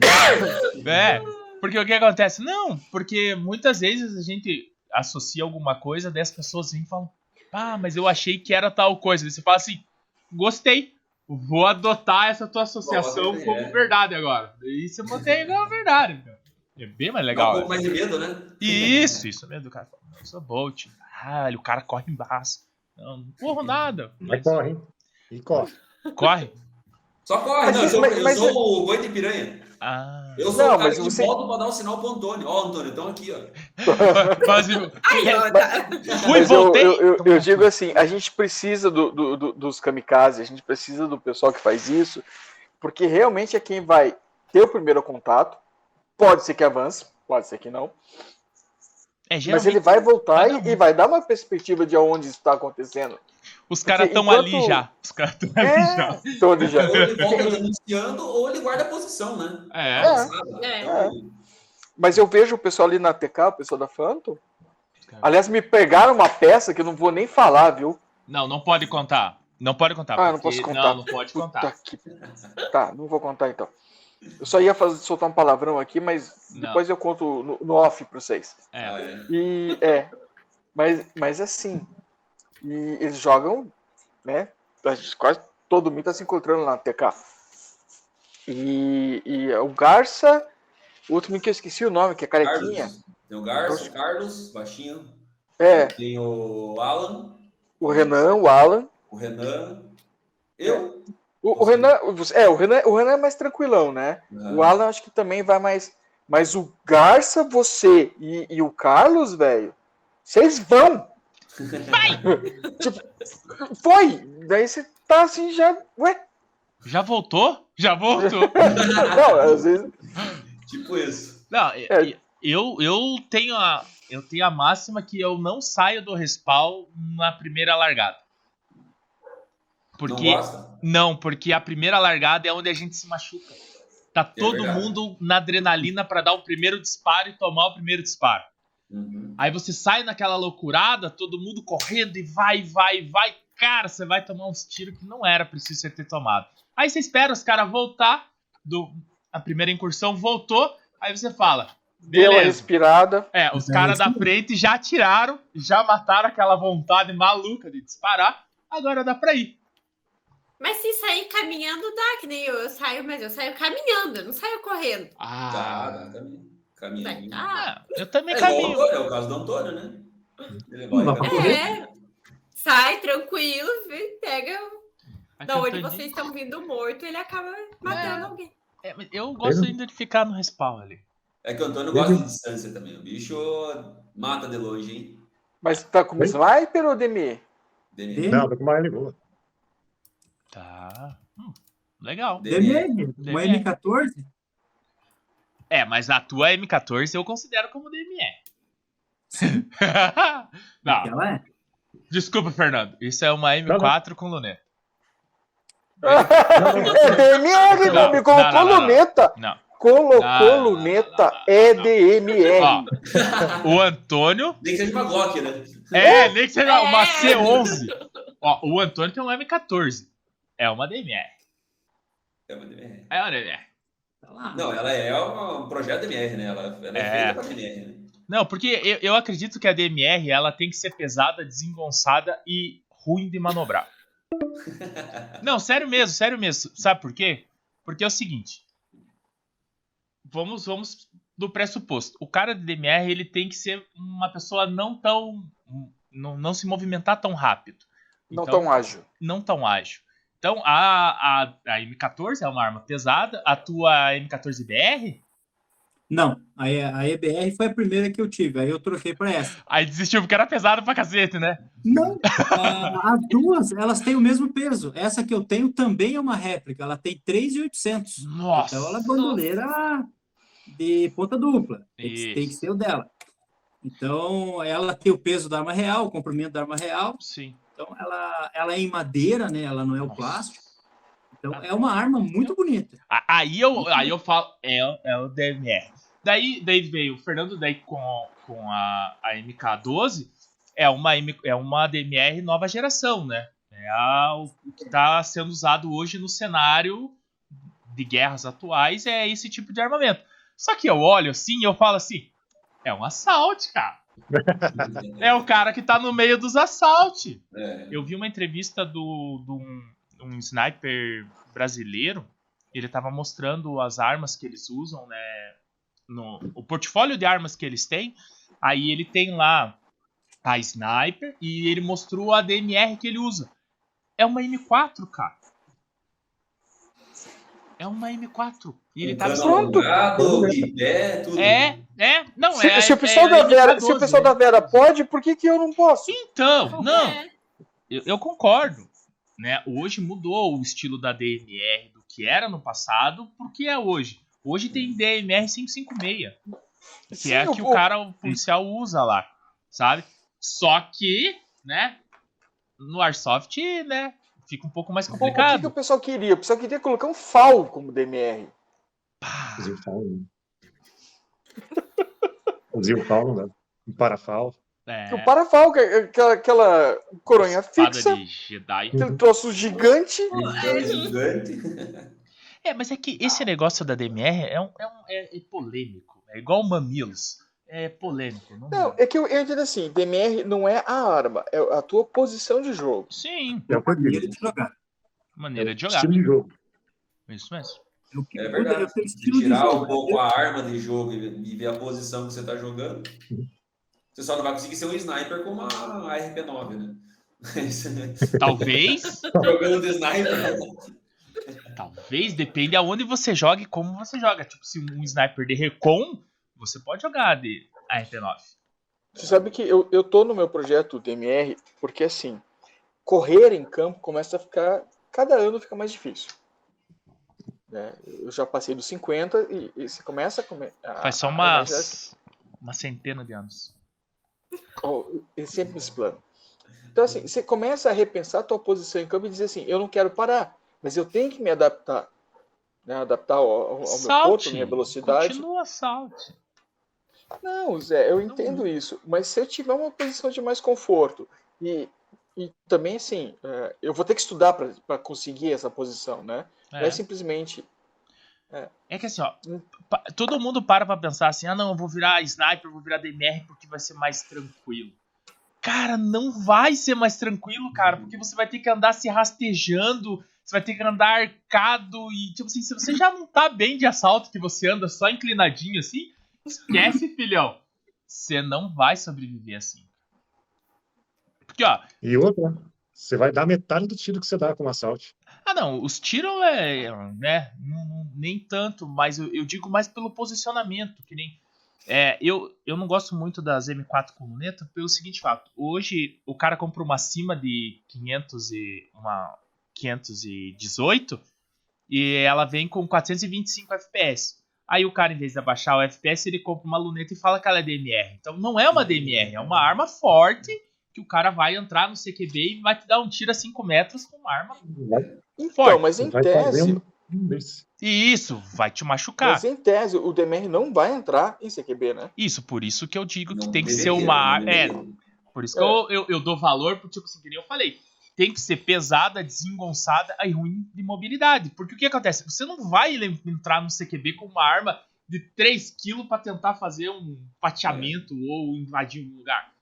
é. Porque o que acontece? Não, porque muitas vezes a gente associa alguma coisa, daí as pessoas vêm e falam, ah, mas eu achei que era tal coisa. Daí você fala assim, gostei. Vou adotar essa tua associação Bom, é. como verdade agora. Daí você mantém como verdade. cara. É bem mais Dá um legal. pouco mais de medo, né? Isso, isso mesmo. O cara fala, eu sou Bolt. Ah, o cara corre embaixo. Não, não corro nada. Mas corre, hein? E corre. Corre. Só corre, Mas não, eu sou, mas- eu mas- sou o boi de piranha. Ah. Eu sou Não, o cara que você- volta pra dar um sinal pro Antônio. Ó, Antônio, estão aqui, ó. Ó, tá. fui, voltei. eu, eu, eu digo assim, a gente precisa do, do- do- dos kamikazes, a gente precisa do pessoal que faz isso, porque realmente é quem vai ter o primeiro contato. Pode ser que avance, pode ser que não. É, Mas ele vai voltar e, e vai dar uma perspectiva de onde isso está acontecendo. Os caras estão enquanto- ali já. Os caras estão ali É, já. então ele já. Ou ele volta denunciando, ou ele guarda a posição, né? É. É. É. Mas eu vejo o pessoal ali na TK, o pessoal da Phantom. Aliás, me pegaram uma peça que eu não vou nem falar, viu? Não, não pode contar. Não pode contar. Ah, não posso contar. Não, não pode contar. que- Tá, não vou contar então. Eu só ia fazer, soltar um palavrão aqui, mas Não. depois eu conto no, no off pra vocês. É. Ah, é. E é, mas, mas assim, e eles jogam, né? Quase todo mundo tá se encontrando lá na TK. E, e o Garça, o último que eu esqueci o nome, que é Carequinha. Carlos. Tem o Garço, o Carlos, baixinho. É, Tem o Alan, o Renan, o Alan. o Renan. Eu. O, o Renan, é, o Renan, o Renan é mais tranquilão, né? Ah, O Alan acho que também vai mais. Mas o Garça, você e, e o Carlos, velho, vocês vão. tipo, foi. Daí você tá assim já. Ué? Já voltou? Já voltou? Não, às vezes. Tipo isso. não, É. eu, eu, tenho a, eu tenho a máxima que eu não saio do respawn na primeira largada. Porque. Não gosta? Não, porque a primeira largada é onde a gente se machuca. Tá todo É mundo na adrenalina pra dar o primeiro disparo e tomar o primeiro disparo. Uhum. Aí você sai naquela loucurada, todo mundo correndo e vai, vai, vai. Cara, você vai tomar uns tiros que não era preciso você ter tomado. Aí você espera os caras voltar, do, a primeira incursão voltou, aí você fala, Deu uma beleza. respirada. É, os caras da frente já atiraram, já mataram aquela vontade maluca de disparar, agora dá pra ir. Mas se sair caminhando, dá, que nem eu. Eu saio, mas eu saio caminhando, eu não saio correndo. Tá, Ah, dá, caminho. Caminhando. Né? Tá. Ah, eu também é caminho. É o caso do Antônio, né? Ele vai é, sai tranquilo, pega. Da onde vocês estão vindo morto, ele acaba matando é. alguém. É, eu gosto de ficar no respawn ali. É que o Antônio gosta de distância também. O bicho mata de longe, hein? Mas tá com Oi? sniper ou demi Não, tá com uma L Tá. Hum, legal. demi DME. Uma M14? É, mas a tua M14 eu considero como DME. Não, Aquela é. desculpa, Fernando. Isso é uma M4 com luneta. É DMR, Não, me colocou não, não, não. luneta. Não. Colocou Não, não, não, luneta, não, não, é não. DMR. Ó, o Antônio. Nem que seja uma Glock, né? É, nem que seja uma É. C11. Ó, o Antônio tem um M14. É uma DMR. É uma DMR. É uma DMR. Tá lá. Não, ela é um projeto DMR, né? Ela, ela é, É. feita pra DMR, né? Não, porque eu, eu acredito que a DMR ela tem que ser pesada, desengonçada e ruim de manobrar. Não, sério mesmo, sério mesmo. Sabe por quê? Porque é o seguinte. Vamos, vamos do pressuposto. O cara de DMR ele tem que ser uma pessoa não tão. não, não se movimentar tão rápido. Não então, tão ágil. Não tão ágil. Então a, a, a M14 é uma arma pesada. A tua M14BR não, a, a EBR foi a primeira que eu tive, aí eu troquei para essa. Aí desistiu porque era pesado pra cacete, né? Não, as duas, elas têm o mesmo peso. Essa que eu tenho também é uma réplica, ela tem 3,800. Nossa! Então ela é bandoleira de ponta dupla, tem que, tem que ser o dela. Então ela tem o peso da arma real, o comprimento da arma real. Sim. Então ela, ela é em madeira, né? Ela não é o plástico. Então é uma arma muito bonita. Aí eu, aí eu falo, é, é o DMR. Daí, daí veio o Fernando daí com, com a, a MK12, é uma, é uma DMR nova geração, né? É a, o que está sendo usado hoje no cenário de guerras atuais é esse tipo de armamento. Só que eu olho assim e eu falo assim, é um assalto, cara. É o cara que tá no meio dos assaltos. É. Eu vi uma entrevista do, do um, um sniper brasileiro. Ele tava mostrando as armas que eles usam, né? no o portfólio de armas que eles têm. Aí ele tem lá a sniper e ele mostrou a DMR que ele usa. É uma M4, cara. É uma M4. E ele tá pronto. É, é, não se, é. Se o pessoal é, da Vera, se o pessoal da Vera pode, por que, que eu não posso? Então, não. Eu, eu, concordo, né? Hoje mudou o estilo da DMR do que era no passado porque é hoje. Hoje tem DMR 556, que Sim, é a que vou... o cara, o policial usa lá, sabe? Só que, né, no Airsoft, né, fica um pouco mais complicado. O que, que o pessoal queria? O pessoal queria colocar um FAL como DMR. Fazer o FAL, né? Fazer o FAL, né? Um parafal. É. O parafal, é aquela, aquela coronha fixa. De Jedi. Aquele troço gigante. É gigante. É, mas é que esse negócio da DMR é, um, é, um, é, é polêmico. É igual Mamilos. É polêmico. Não, não é que eu, eu entendo assim: DMR não é a arma, é a tua posição de jogo. Sim. É a maneira de jogar. Maneira de jogar. Estilo de jogo. Isso mesmo. É verdade. tirar um pouco a arma de jogo e ver a posição que você está jogando, você só não vai conseguir ser um sniper como a RP9, né? Talvez. Jogando de sniper. Talvez, depende aonde você joga e como você joga. Tipo, se um sniper de recon, você pode jogar de ARP9. Você sabe que eu, eu tô no meu projeto DMR porque, assim, correr em campo começa a ficar... Cada ano fica mais difícil. Né? Eu já passei dos 50 e, e você começa a... Come, a Faz só umas, uma centena de anos. Oh, é sempre esse plano. Então, assim, você começa a repensar a tua posição em campo e dizer assim, eu não quero parar. Mas eu tenho que me adaptar. Né? Adaptar ao, ao meu corpo, minha velocidade. Continua salte. Não, Zé, eu entendo isso. Mas se eu tiver uma posição de mais conforto e, e também, assim, é, eu vou ter que estudar para conseguir essa posição, né? É. Não é simplesmente. É. é que assim, ó, hum. todo mundo para pra pensar assim: ah, não, eu vou virar sniper, vou virar DMR porque vai ser mais tranquilo. Cara, não vai ser mais tranquilo, cara, porque você vai ter que andar se rastejando, você vai ter que andar arcado e, tipo assim, se você já não tá bem de assalto, que você anda só inclinadinho assim, esquece, filhão. Você não vai sobreviver assim. Porque, ó. E outra, você vai dar metade do tiro que você dá com um assalto. Ah, não, os tiros é. né? Não, não, nem tanto, mas eu, eu, digo mais pelo posicionamento, que nem. É, eu, eu não gosto muito das M4 com luneta pelo seguinte fato. Hoje o cara compra uma acima de 500 e. uma 518 e ela vem com 425 FPS. Aí o cara, em vez de abaixar o FPS, ele compra uma luneta e fala que ela é DMR. Então não é uma DMR, é uma arma forte que o cara vai entrar no CQB e vai te dar um tiro a 5 metros com uma arma então, forte. mas em tese... E isso, vai te machucar. Mas em tese, o DMR não vai entrar em CQB, né? Isso, por isso que eu digo que não tem que ser uma... É, por isso que é. eu, eu, eu, dou valor, porque, tipo assim, que nem eu falei tem que ser pesada, desengonçada e ruim de mobilidade. Porque o que acontece? Você não vai entrar no CQB com uma arma de 3 kg para tentar fazer um pateamento é. ou invadir um lugar.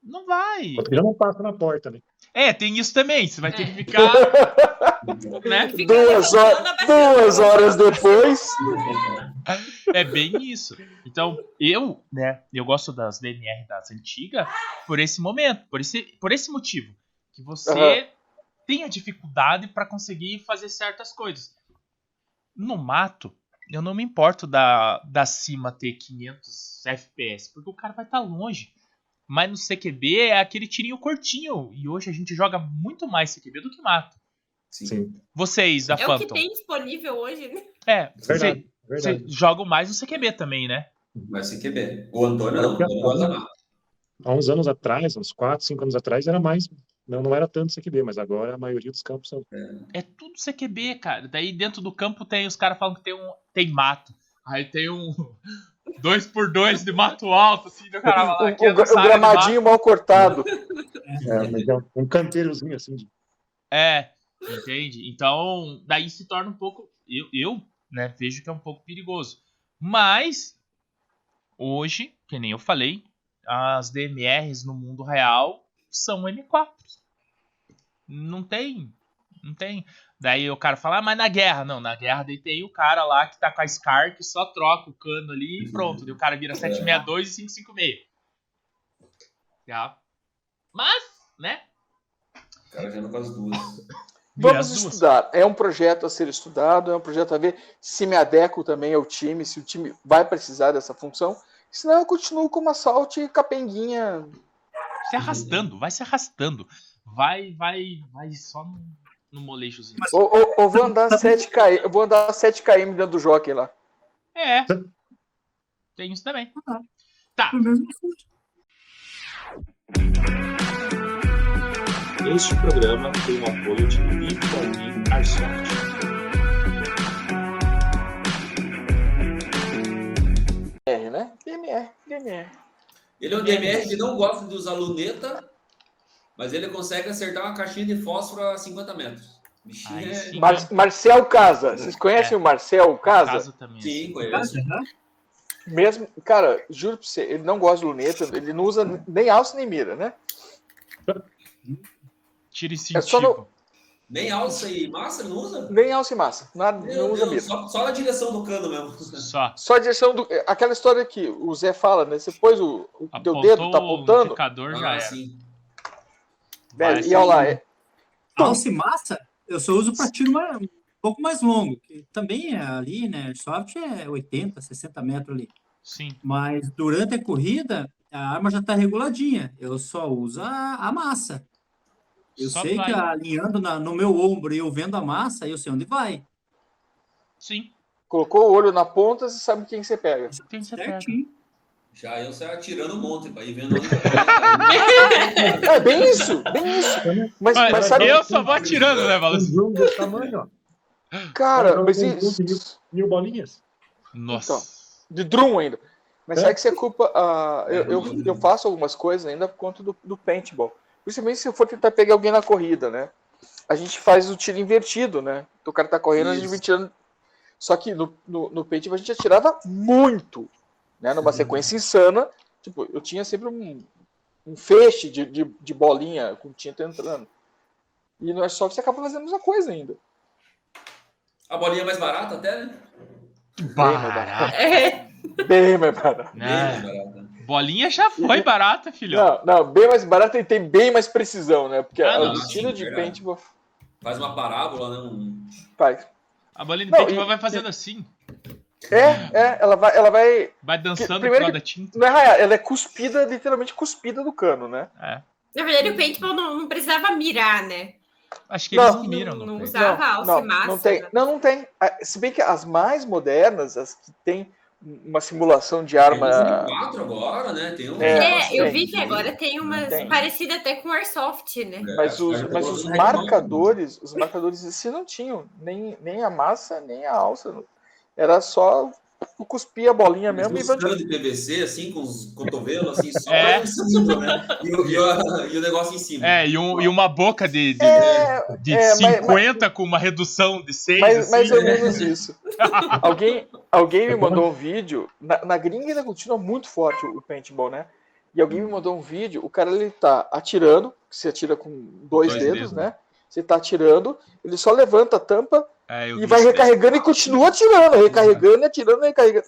Não vai. Já não passa na porta, né? É, tem isso também. Você vai ter que ficar. né? duas, horas, duas horas depois. É bem isso. Então, eu, né, eu gosto das DMR das antigas por esse momento, por esse, por esse motivo. Que você uhum. tenha dificuldade para conseguir fazer certas coisas. No mato, eu não me importo da, da cima ter 500 FPS, porque o cara vai estar tá longe. Mas no CQB é aquele tirinho curtinho. E hoje a gente joga muito mais CQB do que mato. Sim. Vocês da é Phantom. É o que tem disponível hoje, né? É, verdade, você, jogam mais no CQB também, né? Mais CQB. O Antônio não, não Há uns anos atrás, uns 4, 5 anos atrás, era mais. Não, não era tanto CQB, mas agora a maioria dos campos são. É, é tudo CQB, cara. Daí dentro do campo tem os caras falam que tem um. Tem mato. Aí tem um, dois por dois de mato alto, assim, do cara lá. O, o, o gramadinho mal cortado. É, mas é um canteirozinho assim. De... É, entende? Então, daí se torna um pouco. Eu, eu né, vejo que é um pouco perigoso. Mas, hoje, que nem eu falei, as DMRs no mundo real são M4. Não tem. Não tem. Daí o cara fala, ah, mas na guerra. Não, na guerra daí tem o cara lá que tá com a Scar que só troca o cano ali e uhum. pronto. Daí o cara vira 762 e 556. Já. Mas, né? O cara já não faz duas. Vamos estudar. É um projeto a ser estudado, é um projeto a ver se me adequo também ao time, se o time vai precisar dessa função. Senão eu continuo com uma salte capenguinha. Se arrastando, vai se arrastando. Vai, vai, vai só no no molejozinho. Ou, ou, ou vou andar 7km, eu vou andar 7km dentro do jockey lá. É. Tem isso também. Tá. Este programa tem o apoio de Live Airsoft. DMR, né? DMR, DMR. Ele é um DMR que não gosta de usar luneta mas ele consegue acertar uma caixinha de fósforo a 50 metros. Ai, é... Mar Marcel Casa. Vocês conhecem é. o Marcel Casa? Casa também. Sim, conheço. Mesmo, cara, juro pra você, ele não gosta de luneta, ele não usa nem alça nem mira, né? Tira incentivo. É só no... Nem alça e massa ele não usa? Nem alça e massa. Nada, não usa mira. Só, só na direção do cano mesmo. Só. Só a direção do. Aquela história que o Zé fala, né? Você pôs o, o teu dedo, tá apontando. O já ah, era. Sim. Velho, e olha lá. É... Alce massa, eu só uso para tiro mais, um pouco mais longo, que também é ali, né? Soft é 80, 60 metros ali. Sim. Mas durante a corrida, a arma já está reguladinha. Eu só uso a, a massa. Eu só sei vai. que alinhando na, no meu ombro e eu vendo a massa, eu sei onde vai. Sim. Colocou o olho na ponta, você sabe quem você pega. Quem você Certinho. pega. Já eu saio atirando um monte para ir vendo onde É bem isso, bem isso. Mas, mas, mas sabe... Eu só vou atirando, né, Valentim? Cara, mas isso... Mil bolinhas? Nossa. Então, de drum ainda. Mas é? sabe que você culpa. Uh, eu, eu, eu, faço algumas coisas ainda por conta do, do paintball. Principalmente se eu for tentar pegar alguém na corrida, né? A gente faz o tiro invertido, né? Então, o cara tá correndo, Isso. a gente vem tirando. Só que no, no, no paintball a gente atirava muito né? Numa sequência insana. Tipo, eu tinha sempre um, um feixe de, de, de, bolinha com tinta entrando. E no Airsoft você acaba fazendo a mesma coisa ainda. A bolinha é mais barata até, né? Barata. É. Bem mais barata. Bem mais barata. Bolinha já foi barata, filhão. Não, não, bem mais barata e tem bem mais precisão, né? Porque ah, o destino de paintball... Faz uma parábola, né? Um... Faz. A bolinha de paintball vai fazendo e... assim. É, é, ela vai. Ela vai, vai dançando que, primeiro, da tinta. Não é raiar, ela é cuspida, literalmente cuspida do cano, né? É. Na verdade, o paintball não, não precisava mirar, né? Acho que eles não, miram. Não, não usava alça não, massa. Não tem, né? não, não tem. Se bem que as mais modernas, as que tem uma simulação de arma. Tem quatro agora, né? Tem um... É, é eu vi que agora tem umas parecidas até com Airsoft, né? É, mas os, mas os marcadores, os marcadores si não tinham nem, nem a massa, nem a alça. Era só cuspir a bolinha mesmo Mas e de PVC, assim, com os cotovelos, assim, só é. cima, né? E, e, e, o negócio em cima. É, e, um, e uma boca de, de, é, de é, 50 mas, com uma redução de 6. Mais, assim. mais ou menos isso. alguém, alguém me mandou um vídeo. Na, na gringa ainda continua muito forte o paintball, né? E alguém me mandou um vídeo, o cara ele tá atirando, você atira com dois, Dois dedos, dedos, né? Você tá atirando, ele só levanta a tampa É, e vai recarregando e continua atirando, recarregando, e atirando, e recarregando.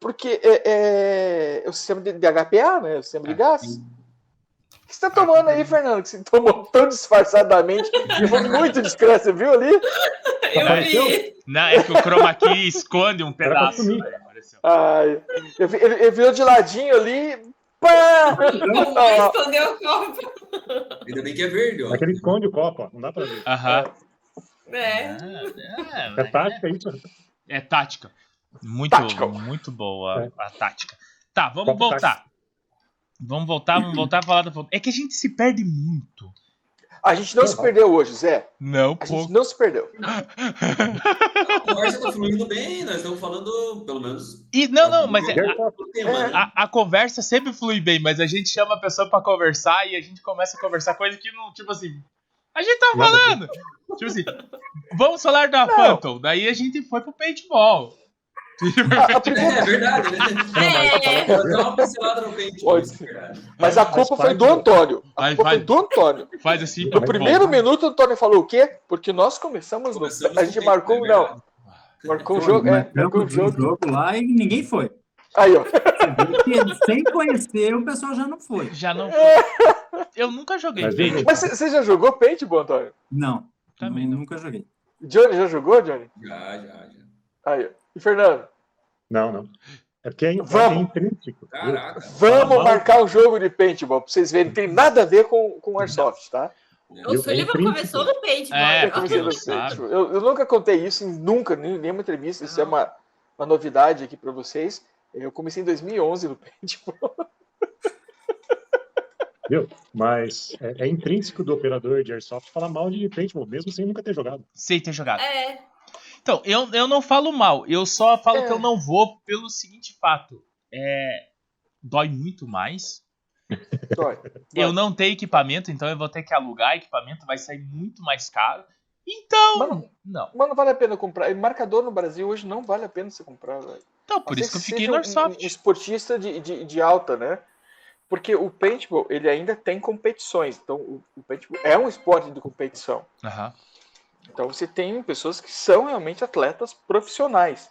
Porque é, é, é o sistema de, de HPA, né? O sistema de gás. O que você tá tomando aí, Fernando? Que você tomou tão disfarçadamente e foi muito discreto, você viu ali? Eu Apareceu? vi. Não, é que o chroma key esconde um pedaço. Ai, eu vi- ele, ele virou de ladinho ali. Pá! Escondeu o copo. Ainda bem que é verde, ó. É que ele esconde o copo, ó. Não dá pra ver. Aham. É. É, É tática isso? É tática. Muito, Tactical. muito boa É. a tática. Tá, vamos Copo voltar. Vamos voltar, vamos voltar a falar da É que a gente se perde muito. A gente não se perdeu hoje, Zé. Não, A gente pouco. não se perdeu. A conversa tá fluindo bem, nós estamos falando, pelo menos, E não, não, mas é- né? a, a conversa sempre flui bem, mas a gente chama a pessoa pra conversar e a gente começa a conversar coisa que não, tipo assim, a gente tá Nada falando. Tipo assim, vamos falar da Phantom. Daí a gente foi pro paintball. A, a primeira- É verdade, né? É. Dá uma pincelada no peito. Pode isso é verdade. Mas a culpa foi do Antônio. A Vai, culpa vai. foi do Antônio. Faz assim, No No bom. primeiro minuto, o Antônio falou o quê? Porque nós começamos, no- Começamos a com gente marcou, é não, marcou o jogo, é, marcou o um jogo. jogo lá e ninguém foi. Aí, ó. Sem conhecer, o pessoal já não foi. Já não foi. Eu nunca joguei Mas, paintball. Mas você já jogou Paintball, Antônio? Não. Também não. Nunca joguei. Johnny já jogou, Johnny? Já, já, já. Aí, ó. E Fernando? Não, não. É porque é, é Vamos. intrínseco. Caraca. Vamos marcar um jogo de Paintball pra vocês verem. Não tem nada a ver com, com Airsoft, tá? O Eu- é Sullivan começou no paintball. É, Eu, comecei no. Paintball. eu, eu nunca contei isso, em nunca, em nenhuma entrevista. Isso é uma, uma novidade aqui pra vocês. Eu comecei em 2011 no Paintball. Viu? Mas é, é intrínseco do operador de Airsoft falar mal de paintball, mesmo sem nunca ter jogado. Sei ter jogado. É. Então, eu, eu não falo mal, eu só falo É. que eu não vou pelo seguinte fato. É, dói muito mais. Dói. Eu não tenho equipamento, então eu vou ter que alugar equipamento, vai sair muito mais caro. Então, Mano, não. Mas não vale a pena comprar. Marcador no Brasil hoje não vale a pena você comprar, velho. Então, por isso que eu que fiquei no um- Airsoft. Um, esportista de, de, de alta, né? Porque o paintball, ele ainda tem competições. Então, o, paintball é um esporte de competição. Aham. Então, você tem pessoas que são realmente atletas profissionais.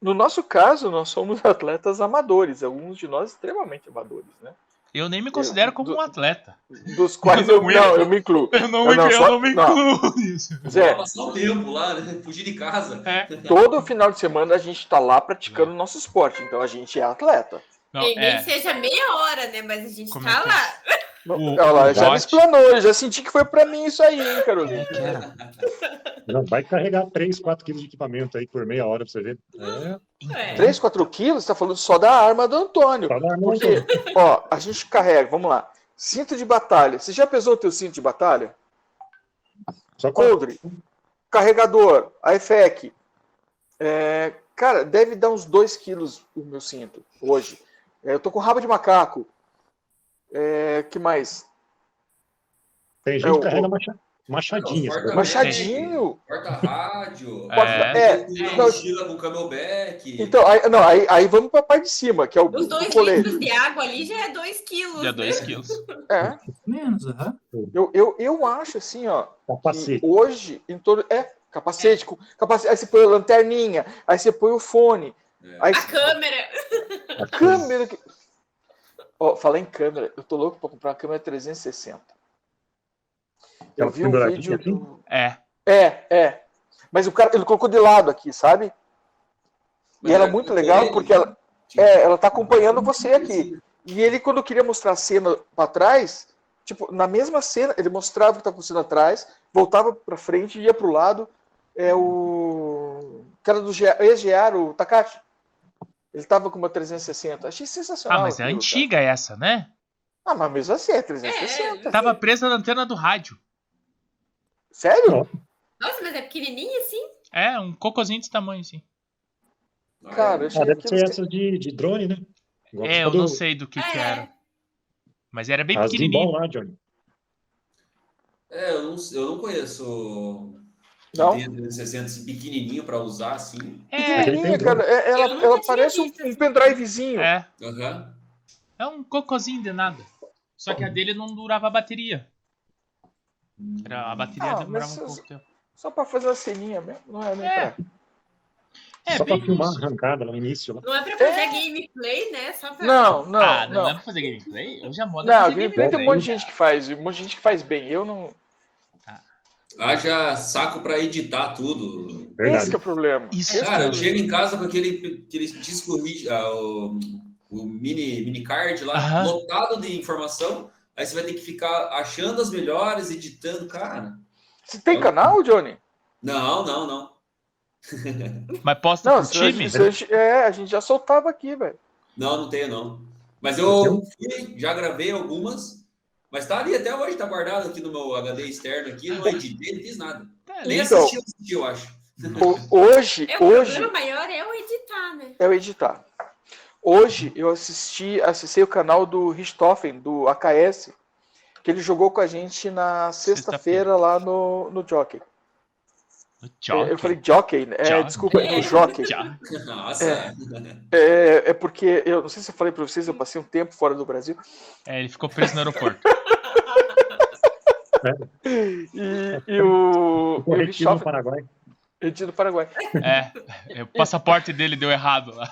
No nosso caso, nós somos atletas amadores. Alguns de nós extremamente amadores, né? Eu nem me considero Eu- como do- um atleta. Dos quais Eu eu, não eu me incluo. Eu não, Eu não, eu só- não me não. incluo nisso. Zé, passar o tempo lá, né? Fugir de casa. É. todo final de semana a gente está lá praticando o nosso esporte. Então, a gente é atleta. Não, Nem, nem é. seja meia hora, né? Mas a gente Como tá é que é? lá. O- Olha lá, já me bot- explanou, eu já senti que foi pra mim isso aí, hein, Carolina. É? Não, vai carregar 3, 4 quilos de equipamento aí por meia hora pra você ver. É, É. 3, 4 quilos, você tá falando só da arma do Antônio. só dá uma Porque, ó, a gente carrega, vamos lá. Cinto de batalha. Você já pesou o teu cinto de batalha? Só Coldre. Carregador. A EFEC. É, cara, deve dar uns 2 quilos o meu cinto hoje. É, eu tô com rabo de macaco. É, que mais? Tem gente É, o- que carrega macha- machadinha. Não, Machadinho. Porta-rádio. É. É, não, mochila com camelback. então, aí, não, aí, aí vamos pra parte de cima, que é o, Os o dois colete. litros de água ali já é dois quilos. Já 2 quilos. É, Menos, aham. eu, eu, eu acho assim, ó, Capacete. hoje, em todo. É, capacete, com capacete, aí você põe a lanterninha, aí você põe o fone, É. aí A câmera. a câmera. Ó, falar em câmera, eu tô louco pra comprar uma câmera 360. Eu vi um vídeo. assim? Do... É. É, é. Mas o cara, ele colocou de lado aqui, sabe? E ela é muito legal ele, porque ela, é, ela tá acompanhando você aqui. E ele, quando queria mostrar a cena pra trás, tipo, na mesma cena, ele mostrava o que tá acontecendo atrás, voltava pra frente e ia pro lado. É o cara do Ge- ex-GR, o Takashi. Ele tava com uma 360. Achei Ah, sensacional. mas é aquilo, antiga essa, né? cara. Ah, mas mesmo assim, é 360. Tava presa na antena do rádio. Sério? Nossa, mas é pequenininho assim? É, um cocôzinho desse tamanho, assim. Ah, Cara, eu é. achei Ah, deve ser essa de, de drone, né? Igual É, eu do- não sei do que que É. era. Mas era bem As pequenininho. gimbal lá, Johnny. É, eu não, eu não conheço. Não? Tem 360 esse pequenininho pra usar assim. É, Pequenininha, tem cara. É- Eu ela, ela parece um, um pendrivezinho. é. Aham. É um cocôzinho de nada. Só que a dele não durava a bateria. Era, a bateria Ah, demorava um pouco tempo. Só pra fazer a ceninha mesmo, não é nem É. pra. É, Só pra filmar isso. a arrancada no início. Lá. Não é pra fazer gameplay, né? Só pra. Não, não, ah, não, não. dá pra fazer gameplay? Hoje a moda é Não, fazer gameplay tem um monte de gameplay. gente que faz, um monte de gente que faz bem. Eu não. Haja saco pra editar tudo. Esse Verdade. que é o problema. Isso, Esse que é o Cara, eu problema. chego em casa com aquele, aquele disco, ah, o, o mini, mini card lá, Aham. lotado de informação. Aí você vai ter que ficar achando as melhores, editando, cara. Você tem canal, Johnny? Não, não, não. Mas posta Não, pro time? gente- é, a gente já soltava aqui, velho. Não, não tenho, não. Mas eu fui, já gravei algumas, mas tá ali até hoje, tá guardado aqui no meu HD externo aqui, não editei, não fiz nada. Tá Nem. Então- assisti, eu assisti, eu acho. O- Hoje, É, o hoje problema maior é o editar, né? é o editar. Hoje eu assisti, acessei o canal do Richthofen, do AKS, que ele jogou com a gente na sexta-feira lá no, no Jockey. O É, Jockey. Eu falei Jockey, né? É, Jockey. desculpa, no Jockey. Jockey. Nossa, É, é porque, eu não sei se eu falei pra vocês, eu passei um tempo fora do Brasil. É, ele ficou preso no aeroporto. E, e o, e o Corretivo no Paraguai. Retido do Paraguai. É, é, o passaporte dele deu errado lá.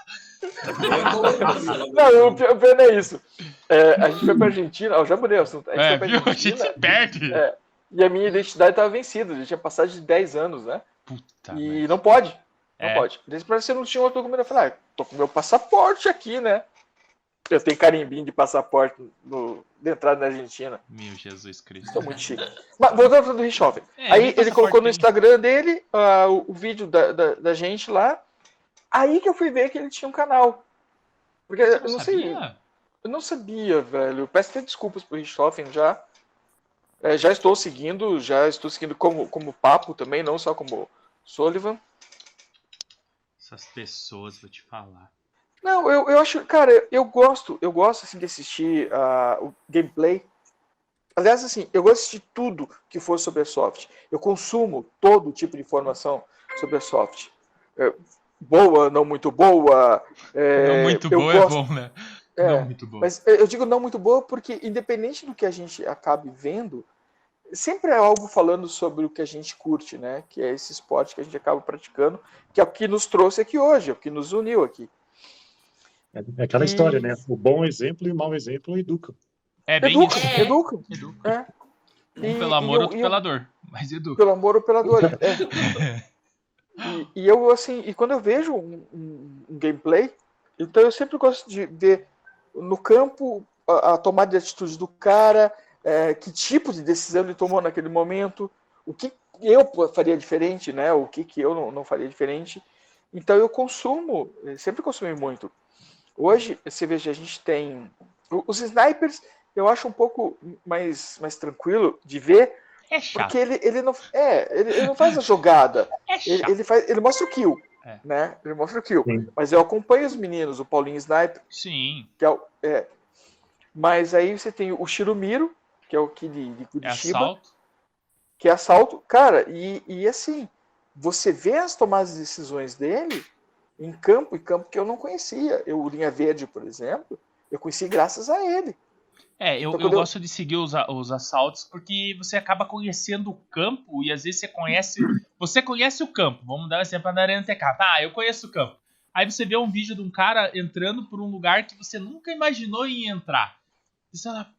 Não, o pior, o pior não é isso. É, a gente foi pra Argentina, ó, já mudei o assunto. A gente É, foi pra viu? A Argentina gente perde. É. e a minha identidade tava vencida, já tinha passado de 10 anos, né? Puta, e merda. não pode. Não É. pode. Desde pra você não tinha outro documento. Eu falei, ah, tô com meu passaporte aqui, né? Eu tenho carimbinho de passaporte no, de entrada na Argentina. Meu Jesus Cristo. Estou muito chique. Mas voltando pro do Richthofen. É, Aí ele passaporte colocou no Instagram dele ah, o, o vídeo da, da, da gente lá. Aí que eu fui ver que ele tinha um canal. Porque Você eu não sei. sabia? Eu não sabia, velho. Peço até desculpas pro Richthofen já. É, já estou seguindo, já estou seguindo como, como papo também, não só como Sullivan. Essas pessoas, vou te falar. Não, eu, eu acho, cara, eu gosto, eu gosto assim de assistir ah, o gameplay. Aliás, assim, eu gosto de assistir tudo que for sobre a soft. Eu consumo todo tipo de informação sobre a soft. É, boa, não muito boa. é, não muito boa gosto- é bom, né? É, Não muito boa. Mas eu digo não muito boa porque, independente do que a gente acabe vendo, sempre é algo falando sobre o que a gente curte, né? Que é esse esporte que a gente acaba praticando, que é o que nos trouxe aqui hoje, é o que nos uniu aqui. É aquela E- história, né? O bom exemplo e o mau exemplo educam. É bem Educa, isso. É. educa. Educa. É. Um E- pelo amor, eu- outro eu- pela dor. Mas educa. Pelo amor ou pela dor. é. E, e eu, assim, e quando eu vejo um, um- um gameplay, então eu sempre gosto de ver no campo a, a tomada de atitude do cara, é, que tipo de decisão ele tomou naquele momento, o que eu faria diferente, né? O que, que eu não, não faria diferente. Então eu consumo, sempre consumi muito. Hoje, você veja, a gente tem. Os snipers eu acho um pouco mais, mais tranquilo de ver, É chato. porque ele, ele não. É, ele, ele não faz a jogada. É Ele, chato. ele, faz, ele mostra o kill. É. Né? Ele mostra o kill. Sim. Mas eu acompanho os meninos, o Paulinho Sniper, Sim. que é o. É. Mas aí você tem o Shiromiro, que é o que de, de É Curitiba, assalto. que é assalto. Cara, e, e assim, você vê as tomadas de decisões dele em campo, e campo que eu não conhecia. Eu, o Linha Verde, por exemplo, eu conheci graças a ele. É, eu, Então, eu gosto de seguir os, os assaltos porque você acaba conhecendo o campo e às vezes você conhece. Você conhece o campo. Vamos dar um exemplo na Arena TK. Ah, eu conheço o campo. Aí você vê um vídeo de um cara entrando por um lugar que você nunca imaginou em entrar. E você fala,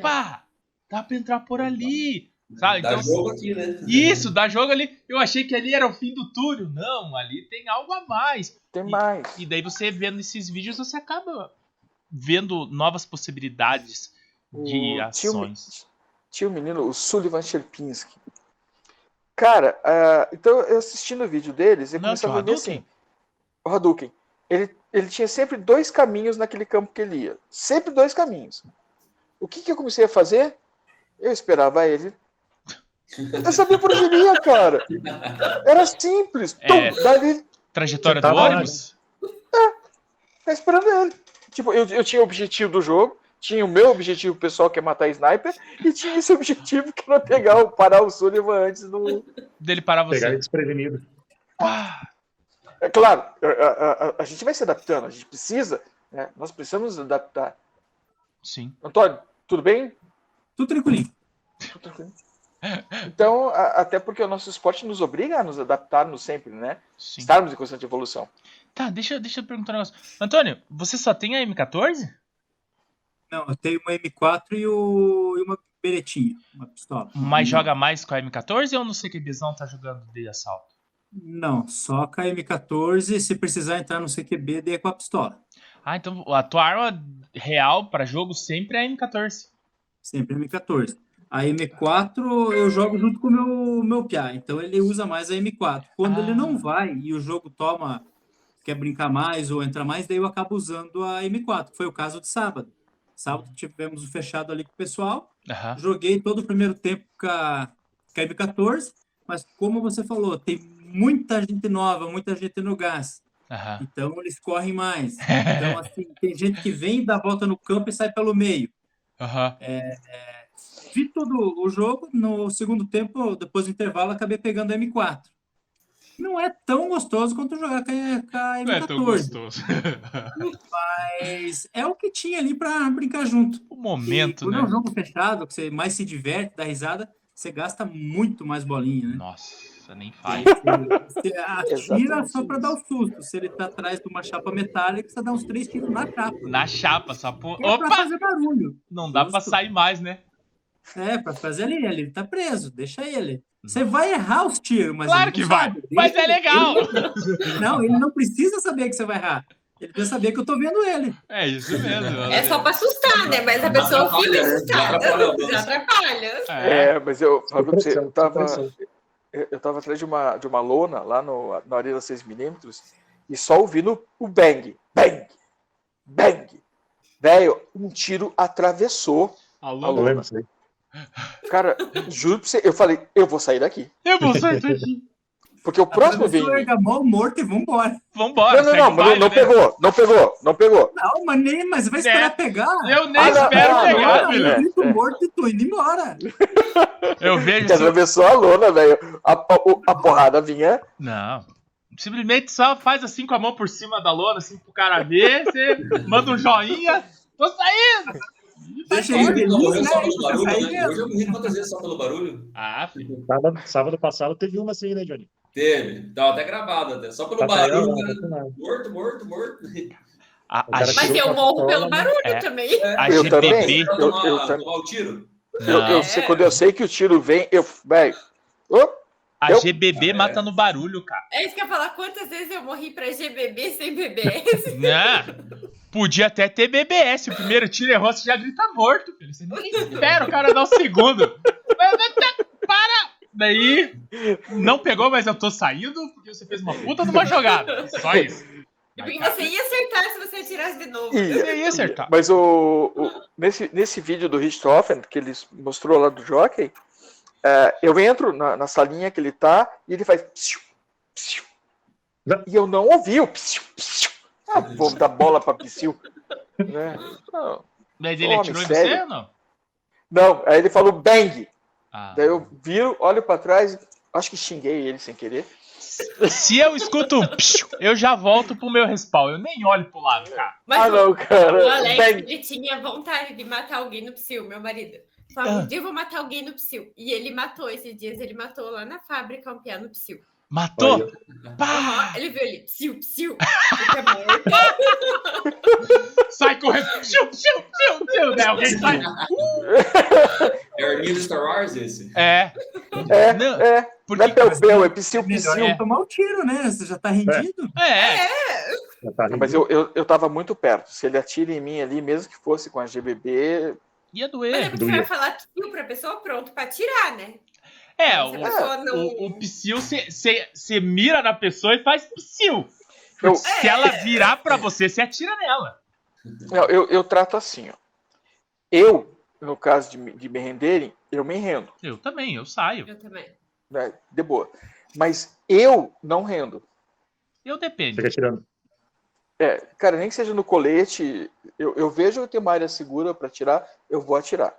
pá, dá pra entrar por ali. Sabe? Dá Então, jogo aqui, né? Isso, dá jogo ali. Eu achei que ali era o fim do túnel. Não, ali tem algo a mais. Tem E- mais. E daí você vendo esses vídeos, você acaba vendo novas possibilidades de O- tinha ações. Tinha um menino, o Sullivan Sherpinski. Cara, ah, então eu assistindo o vídeo deles, eu Não, comecei a ver Hadouken? assim. O Hadouken. Ele, ele tinha sempre dois caminhos naquele campo que ele ia. Sempre dois caminhos. O que, que eu comecei a fazer? Eu esperava ele. Eu sabia por onde ele ia, cara. Era simples. É. Tum, dali, Trajetória do tava lá, ônibus? tá esperando ele. Tipo, eu, eu tinha o objetivo do jogo, tinha o meu objetivo pessoal, que é matar sniper, e tinha esse objetivo que era pegar, o- parar o Sullivan antes do. Dele parar Pegar ele você. desprevenido. Pá! É claro, a, a- a- a gente vai se adaptando, a gente precisa, né? nós precisamos nos adaptar. Sim. Antônio, tudo bem? Tudo tranquilinho. Tudo tranquilo. Então, a, até porque o nosso esporte nos obriga a nos adaptarmos sempre, né? Sim. Estarmos em constante evolução. Tá, deixa, deixa eu perguntar um negócio. Antônio, você só tem a M14? Não, eu tenho uma M4 e, o, e uma beretinha, uma pistola. Mas Hum, joga mais com a M14 ou no CQBzão tá jogando de assalto? Não, só com a M14, se precisar entrar no CQB, daí é com a pistola. Ah, então a tua arma real pra jogo sempre é a M14. Sempre a M14. A M4 eu jogo junto com o meu, meu PIA, então ele usa mais a M4. Quando Ah. ele não vai e o jogo toma, quer brincar mais ou entrar mais, daí eu acabo usando a M4. Foi o caso de sábado. Sábado tivemos o fechado ali com o pessoal, Aham. joguei todo o primeiro tempo com a, com a M14, mas como você falou, tem muita gente nova, muita gente no gás. Aham. Então eles correm mais. Então, assim, tem gente que vem, dá a volta no campo e sai pelo meio. Aham. Vi todo o jogo, no segundo tempo, depois do intervalo, acabei pegando a M4. Não é tão gostoso quanto jogar com a, com a Não é tão M14, gostoso. mas é o que tinha ali para brincar junto. o E momento, quando né? é um jogo fechado, que você mais se diverte, dá risada, você gasta muito mais bolinha, né? Nossa, nem faz. Você atira Exatamente só para dar o susto. Se ele tá atrás de uma chapa metálica, você dá uns três tiros na chapa. Na chapa, só por... É Opa! fazer barulho. Não dá pra Justo. sair mais, né? É, pra fazer ali, ele tá preso, deixa ele. Você vai errar os tiros, mas Claro que vai, sabe. mas é legal. ele- não, ele não precisa saber que você vai errar. Ele precisa saber que eu tô vendo ele. É isso mesmo. É só pra assustar, né? Mas a pessoa fica assustada. Já atrapalha. É. É, mas eu, falo pra você, eu tava, eu, tava atrás de uma, de uma lona lá no, na arena 6mm e só ouvindo o bang, bang, bang. Velho, um tiro atravessou. Eu lembro disso aí. Cara, juro pra você, eu falei, eu vou sair daqui. Eu vou sair daqui. Porque o próximo vem. Atravessou, ergamou, morto e vambora. Vambora. Não, não, não, baile, não né? pegou, não pegou, não pegou. Não, mas, nem, mas vai esperar pegar. Eu nem Ah, não, espero não, pegar, não, filho. é. grito morto e tô indo embora. Eu vejo. Que atravessou a lona, velho. A, a, a porrada vinha. Não. Simplesmente só faz assim com a mão por cima da lona, assim pro cara ver. Você manda um joinha. Tô saindo! Deixa ele feliz, né? só pelo Tá barulho, né? Hoje eu morri quantas vezes só pelo barulho? Ah, filho. Sábado, sábado passado teve uma assim, né, Johnny? Teve. Tava até gravado até. Só pelo Tá barulho, cara. tá saindo. Morto, morto, morto. A, a, Mas eu morro pelo né? barulho É. também. a Eu também. Eu- eu? Eu, eu quando eu sei que o tiro vem, eu. Velho. Ô, A Eu- GBB mata no barulho, cara. É isso que eu ia falar. Quantas vezes eu morri pra GBB sem BBS? Né? Podia até ter BBS. O primeiro tiro errou, você já grita morto, filho. Você nem espera o cara dar o segundo. Para! Daí, não pegou, mas eu tô saindo porque você fez uma puta de uma jogada. Só isso. Porque você ia acertar se você atirasse de novo. ia. Você ia acertar. Mas o, o- nesse, nesse vídeo do Richthofen, que ele mostrou lá do Jockey, é, eu entro na, na salinha que ele tá e ele faz. psiu, psiu. E eu não ouvi o psiu, psiu. Ah, vou dar bola pra psiu. Né? Não, Mas ele Homem, atirou em você ou não? não, aí ele falou bang. Ah. Daí eu viro, olho pra trás, acho que xinguei ele sem querer. Se eu escuto um psiu, eu já volto pro meu respawn. Eu nem olho pro lado, cara. Mas ah, não, o cara. Alex, Bang. ele tinha vontade de matar alguém no psil, meu marido. Falava, Ah. um dia eu vou matar alguém no psil. E ele matou esses dias, ele matou lá na fábrica um piano psil. Matou? Pá! Ele viu ele, psil, psil. Fica morto. Sai correndo. Psiu, psiu, psiu, psiu. Daí alguém sai. É o do Star Wars esse? É. É, Não, é. Não porque. é pel-pel, é psiu, psiu. é tomar o tiro, né? Você já tá rendido. É. já tá Mas eu, eu, eu tava muito perto. Se ele atira em mim ali, mesmo que fosse com a GBB, Ia Mas doer. depois você vai falar psil pra pessoa, pronto, pra tirar, né? É, Se a o, pessoa não... o, o psiu, você mira na pessoa e faz psiu. Eu- Se ela virar pra você, você atira nela. Não, eu, eu trato assim, ó. Eu, no caso de, me- de me renderem, eu me rendo, Eu também, eu saio. Eu também. né? De boa. Mas eu não rendo. Eu dependo. Fica tirando. É, cara, nem que seja no colete, eu, eu vejo que tem uma área segura para tirar, eu vou atirar.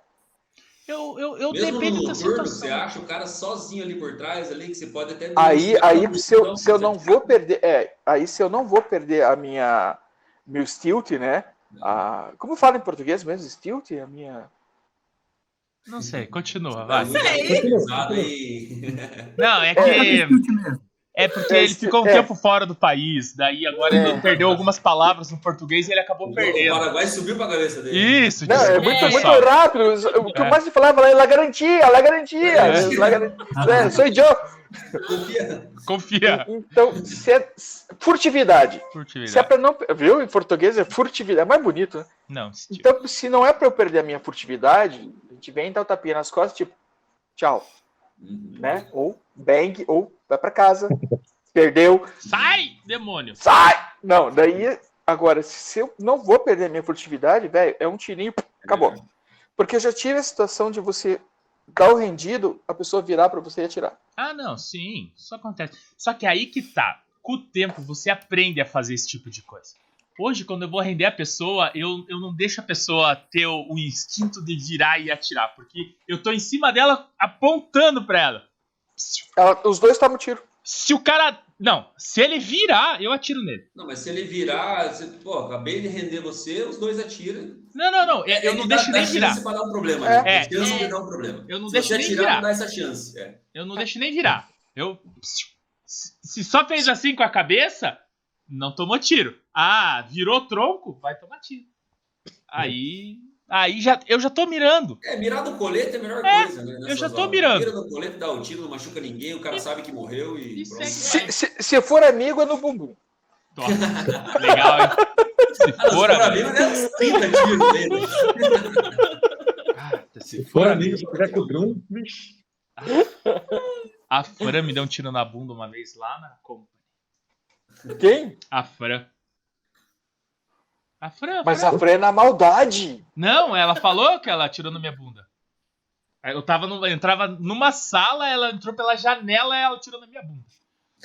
Eu, eu, eu Mesmo dependo no da turno, você situação. acha o cara sozinho ali por trás, ali, que você pode até... Aí, aí se, eu, se eu não vou perder, é, aí se eu não vou perder a minha meu stilt, né? a, como fala em português mesmo? Stilt? A minha. Não sei, continua. Vai, Vai. sei. usado aí. Não, é É, que. mesmo. É porque É, ele se- ficou um é. tempo fora do país, daí agora ele perdeu algumas palavras no português e ele acabou O perdendo. Paraguai subiu pra cabeça dele. Isso, Não, é muito, muito rápido. O que eu É. mais se falava lá é la garantia, la garantia. É. la garan- É, sou eu. Confia. Confia. Então, se é furtividade. Se é Furtividade. pra não. Viu? Em português é furtividade. É mais bonito, né? Não, tipo. Então, se não é pra eu perder a minha furtividade, a gente vem e dá o tapinha nas costas, tipo, tchau, Uhum. né? Ou bang, ou vai pra casa. Perdeu, Sai, demônio! sai! Não, daí, agora, se eu não vou perder a minha furtividade, velho, é um tirinho, acabou. Porque eu já tive a situação de você dar o rendido, a pessoa virar pra você e atirar. Ah, não, sim, isso acontece. Só que aí que tá. Com o tempo você aprende a fazer esse tipo de coisa. Hoje, quando eu vou render a pessoa, eu, eu não deixo a pessoa ter o, o instinto de virar e atirar, porque eu tô em cima dela apontando pra ela. Ela- os dois tomam tiro. Se o cara. Não, se ele virar, eu atiro nele. Não, mas se ele virar, você, pô, acabei de render você, os dois atiram. Não, não, não. Eu, eu É não deixo dá- nem virar. chance pra dar um problema, É. né? É. É. de dar um problema. Eu não Se deixo você nem atirar, virar. não dá essa chance. É. Eu não deixo nem virar. Eu. Se só fez assim com a cabeça, não tomou tiro. Ah, virou tronco, vai tomar tiro. Aí. Aí já, eu já tô mirando. É, mirar no colete é a melhor É, coisa, né? eu já tô horas. mirando. Mira no colete, dá o tiro, não machuca ninguém, o cara sabe que morreu e. E pronto. segue. Se, se, se for amigo, é no bumbum. Top. Legal, hein? Se Ah, se for for amigo. amigo, é uns 30 tiros. Ah, Se For for amigo, amigo. se tiver com o Bruno, vixi. A Fran me deu um tiro na bunda uma vez lá na Company. Quem? A Fran. A Fran. Mas Fran. a Fran é na maldade. Não, ela falou que ela atirou na minha bunda. Eu tava no, eu entrava numa sala, ela entrou pela janela e ela atirou na minha bunda.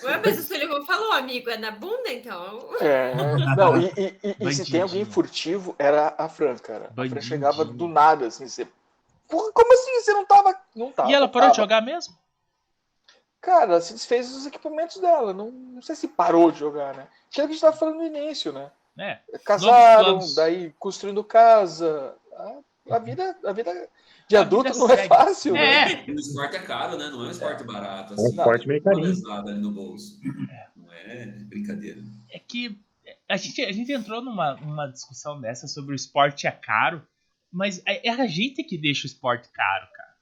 Ué, mas o Sullivan falou, amigo, é na bunda, então. É. Não, e, e- e- e se tem alguém furtivo, era a Fran, cara. A Fran chegava do nada, assim, você. Como assim? Você não tava. Não tava. e ela parou de tava. jogar mesmo? Cara, ela se desfez dos equipamentos dela. Não, não sei se parou de jogar, né? Aquilo que a gente tava falando no início, né? É. Casaram, planos. daí construindo casa. A, a vida, a vida de A adulto vida não é segue. fácil, né? É. O esporte é caro, né? Não é um esporte barato. É um Assim, esporte meio uma carinho. lesada ali no bolso. Não é brincadeira. É que a gente, a gente entrou numa, numa discussão dessa sobre o esporte é caro, mas é é a gente que deixa o esporte caro, cara.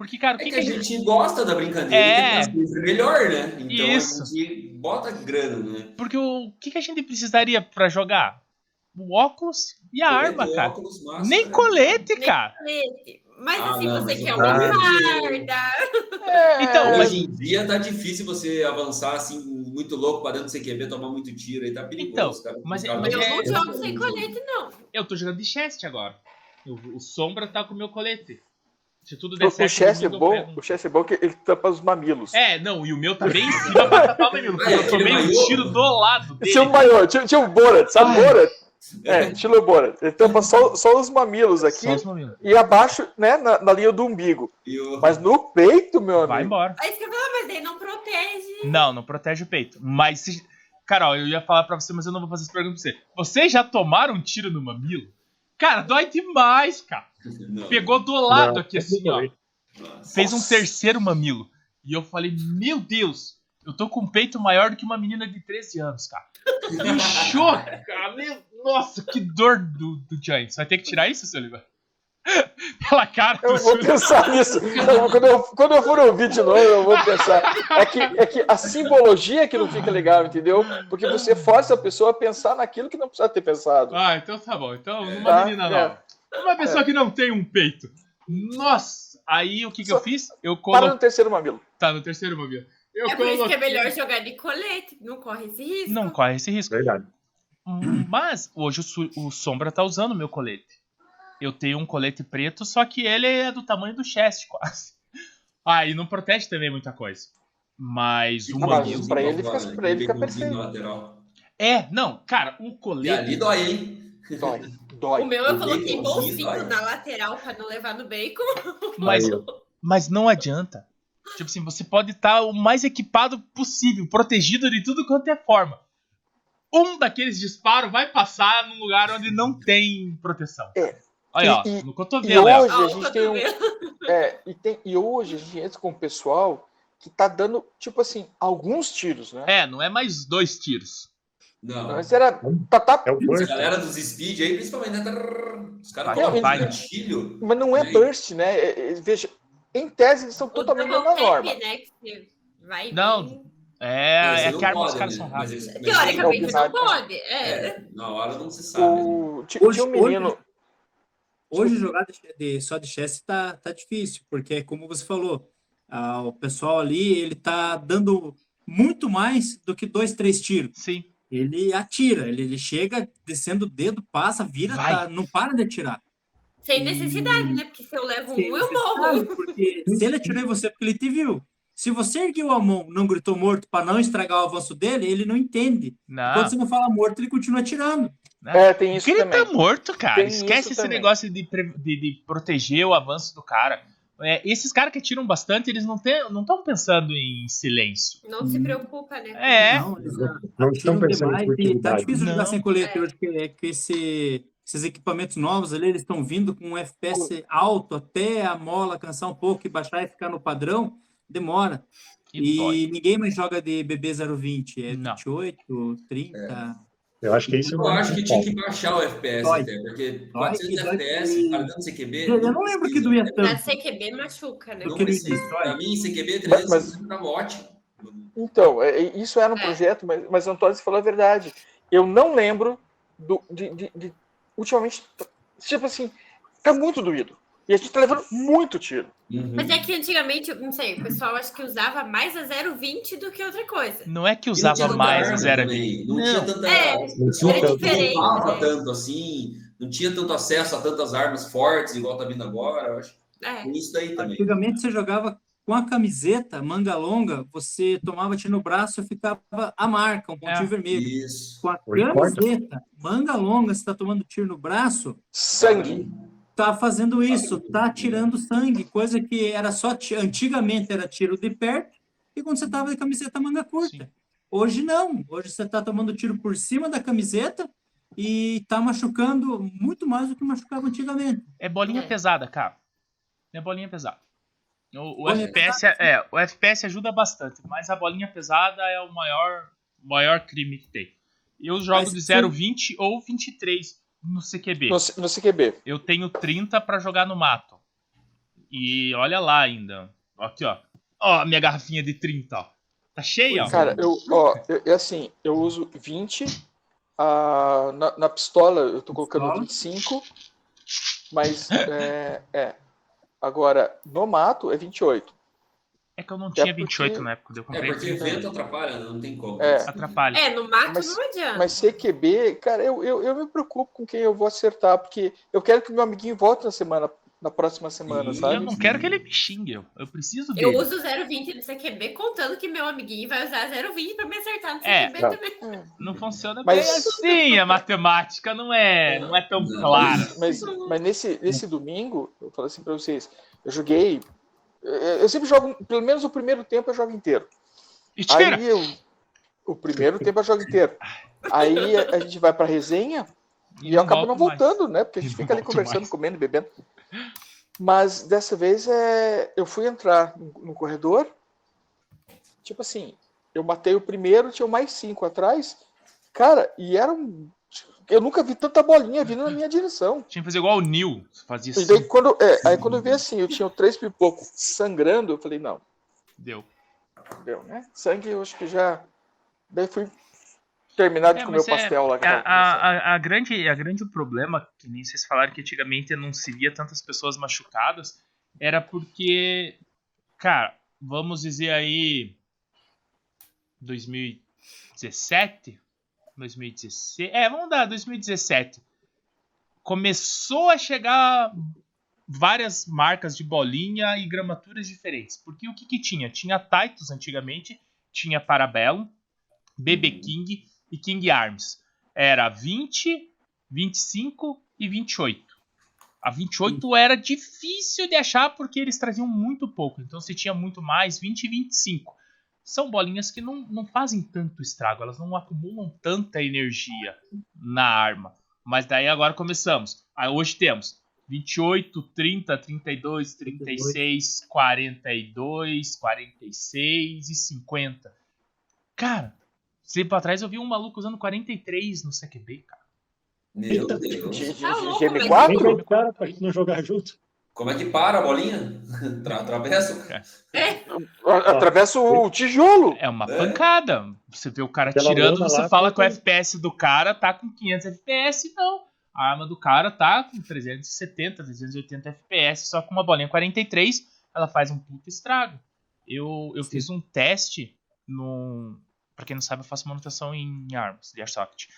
Porque, cara, o É que, que a que a gente. gente gosta da brincadeira É. e que é melhor, né? Então Isso. a gente bota grana, né? Porque o que, que a gente precisaria pra jogar? O óculos e a arma, Colete, cara. óculos, máscara. Nem colete, Nem cara. colete. Mas Ah, assim, não, você mas quer uma colete- guarda. É, Então, mas- Hoje em dia tá difícil você avançar assim, muito louco pra dentro do CQB, tomar muito tiro aí, tá perigoso. Então, cara. mas- Os caras mas Eu não é- não gostam jogo sem colete, não. Eu tô jogando de chest agora. O, o Sombra tá com o meu colete. Se tudo der O, o certo. chess é bom, pego o chess é bom que ele tampa os mamilos. É, não, e o meu tá bem em cima pra tapar o mamilo. é, Eu tomei um tiro do lado dele. Tinha um maior, tinha, tinha um Borat, sabe Ai. Borat? É, estilo Borat. Ele tampa só, só os mamilos aqui Só os mamilos. e abaixo, né, na, na linha do umbigo. O- Mas no peito, meu Vai amigo. embora. Aí você fala, ah, mas daí não protege. Não, não protege o peito. Mas se. Carol, eu ia falar pra você, mas eu não vou fazer essa pergunta pra você. Vocês já tomaram um tiro no mamilo? Cara, dói demais, cara. Não. Pegou do lado Não, aqui assim, ó. Nossa. Fez um terceiro mamilo. E eu falei, meu Deus, eu tô com um peito maior do que uma menina de 13 anos, cara. Inchou, cara. Nossa, que dor do, do Giants. Vai ter que tirar isso, seu Oliver? Pela cara do Eu vou pensar nisso. Quando eu, quando eu for ouvir de novo, eu vou pensar. É que, é que a simbologia que não fica legal, entendeu? Porque você força a pessoa a pensar naquilo que não precisa ter pensado. Ah, então tá bom. Então, uma Tá, menina é. nova. Uma pessoa que não tem um peito. Nossa! Aí o que, que Só- eu fiz? Eu Para coloquei. no terceiro mamilo. Tá, no terceiro mamilo. Eu É por isso que é melhor jogar de colete, não corre esse risco. Não corre esse risco. Verdade. Hum, Mas hoje o, o Sombra tá usando o meu colete. Eu tenho um colete preto, só que ele é do tamanho do chest, quase. Ah, e não protege também muita coisa. Mas o Ah, mamilo. pra ele fica- pra ele fica perfeito. É, não, cara, o E colete. ali dói, hein? Dói. O Dói. meu eu O coloquei bolsinho na lateral pra não levar no bacon. Mas, ó. mas não adianta. Tipo assim, você pode estar o mais equipado possível, protegido de tudo quanto é forma. um daqueles disparos vai passar num lugar onde não tem proteção. É. Olha, ó, E- no E cotovelo. hoje ó. a gente tem um. É, e, tem, e hoje a gente entra com o pessoal que tá dando, tipo assim, alguns tiros, né? É, não é mais dois tiros. Não. Mas era. Tá, tá, É o burst. galera dos speed aí, principalmente, né? Os caras colocam vai. um gatilho. mas não é burst, né? É- é- veja, em tese eles estão O totalmente tap, norma. né, Não. É, é que a arma dos pode, caras né? são mas Teoricamente não pode. É. É, na hora não se sabe. né? O, ti- Hoje- tinha um menino. Hoje jogar de, de- só de chess tá, tá difícil, porque como você falou, ah, o pessoal ali ele tá dando muito mais do que dois, três tiros. Sim. Ele atira, ele, ele chega descendo o dedo, passa, vira, tá- não para de atirar. Sem necessidade, né? Porque se eu levo Sem um, eu morro. Porque se ele atirou em você porque ele te viu. Se você ergueu a mão, não gritou morto para não estragar o avanço dele, ele não entende. Não. Quando você não fala morto, ele continua atirando. É, tem isso Porque ele também. tá morto, cara. Tem Esquece esse também. negócio de, de- de proteger o avanço do cara. É, esses caras que atiram bastante, eles não estão pensando em silêncio. Não se preocupa, né? É. Não, eles Não estão pensando em demais e tá difícil jogar sem colete É. hoje, que, que esse, esses equipamentos novos ali, eles estão vindo com um FPS alto até a mola cansar um pouco e baixar e ficar no padrão, demora. E E, dói. ninguém mais joga de BB020, é Não. 28, 30. Eu acho que isso Eu acho que tinha que baixar o FPS Dói. até, porque Dói, 400 que dói FPS, cara, dando CQB. Eu não lembro que doía tanto. CQB machuca, né? Olha. mim, CQB Mas- 360 tá ótimo. Então, é- é- isso era um É. projeto, mas, mas Antônio você falou a verdade. Eu não lembro do, de, de- de- Ultimamente, tipo assim, tá muito doído. E a gente tá levando muito tiro. Uhum. Mas é que antigamente, não sei, o pessoal acho que usava mais a 0,20 do que outra coisa. Não é que usava tinha mais a zero também, Não, Não. tinha tanta. É, era não diferente, né? tanto assim, não tinha tanto acesso a tantas armas fortes, igual tá vindo agora. Eu acho É. isso daí também. Antigamente você jogava com a camiseta, manga longa, você tomava tiro no braço e ficava a marca, um pontinho É. vermelho. Isso. Com a camiseta, manga longa, você está tomando tiro no braço, Sangue. Tá fazendo isso, tá tirando sangue, coisa que era só ti- antigamente era tiro de perto e quando você tava de camiseta manga curta. Sim. Hoje não, hoje você tá tomando tiro por cima da camiseta e tá machucando muito mais do que machucava antigamente. É bolinha É. pesada, cara. É bolinha pesada. O, o Bolinha FPS é, é, o FPS ajuda bastante, mas a bolinha pesada é o maior, maior crime que tem. Eu jogo Mas de se- 0,20 ou 23 no CQB. No, no CQB. Eu tenho 30 pra jogar no mato. E olha lá ainda. Aqui, ó. Ó, a minha garrafinha de 30, ó. Tá cheia, ó. Cara, eu, ó, eu, é assim, eu uso 20. ah, na, na pistola eu tô colocando Pistola. 25. Mas é, é. Agora, no mato é 28. É que eu não É tinha porque- 28 na época, eu É comprei. porque vento atrapalha, né? não tem como. É. Atrapalha. É, no mato Mas- não adianta. Mas CQB, cara, eu, eu, eu me preocupo com quem eu vou acertar, porque eu quero que meu amiguinho volte na semana, na próxima semana, Sim, sabe? Eu não quero que ele me xingue. Eu, eu preciso Eu dele. uso 0,20 no CQB contando que meu amiguinho vai usar 0,20 pra me acertar no É. CQB Tá. também. Não funciona Mas- bem assim. A matemática não é, não é tão clara. Mas, mas nesse, nesse domingo, eu falo assim pra vocês, eu joguei. Eu sempre jogo, pelo menos o primeiro tempo eu jogo inteiro. E. Aí eu, o primeiro tempo eu jogo inteiro. Aí a, a gente vai pra resenha e eu acabo não volto mais. voltando, né? Porque a gente E fica ali conversando, mais. comendo, bebendo. Mas dessa vez é, eu fui entrar no, no corredor. Tipo assim, eu matei o primeiro, tinha mais cinco atrás. Cara, e era um. Eu nunca vi tanta bolinha vindo na minha direção. Tinha que fazer igual o Neil. Fazia E assim. daí quando, é, aí quando eu vi assim, eu tinha três pipocos sangrando, eu falei, não, Deu. deu, né? Sangue eu acho que já. Daí fui terminar de É, comer o pastel lá. que A, tava começando. a, a, a grande, a grande problema, que nem vocês falaram que antigamente não se via tantas pessoas machucadas, era porque, cara, vamos dizer aí 2017, 2016, é, vamos dar 2017. Começou a chegar várias marcas de bolinha e gramaturas diferentes. Porque o que, que tinha? Tinha Titus antigamente, tinha Parabellum, BB King e King Arms. Era 20, 25 e 28. A 28 era difícil de achar porque eles traziam muito pouco. Então você tinha muito mais 20 e 25. São bolinhas que não, não fazem tanto estrago, elas não acumulam tanta energia na arma. Mas daí agora começamos. Aí hoje temos 28, 30, 32, 36, 42, 46 e 50. Cara, tempo atrás eu vi um maluco usando 43 no CQB, cara. Meu Deus. GM4? Cara, pra não jogar junto. Como é que para a bolinha? Atravessa? É. Atravessa o tijolo. É uma É. pancada. Você vê o cara Pela tirando, você lá, fala que o FPS do cara tá com 500 FPS, não. A arma do cara tá com 370, 380 FPS, só com uma bolinha 43, ela faz um puta estrago. Eu, eu fiz um teste no. Pra quem não sabe, eu faço manutenção em armas de Airsoft.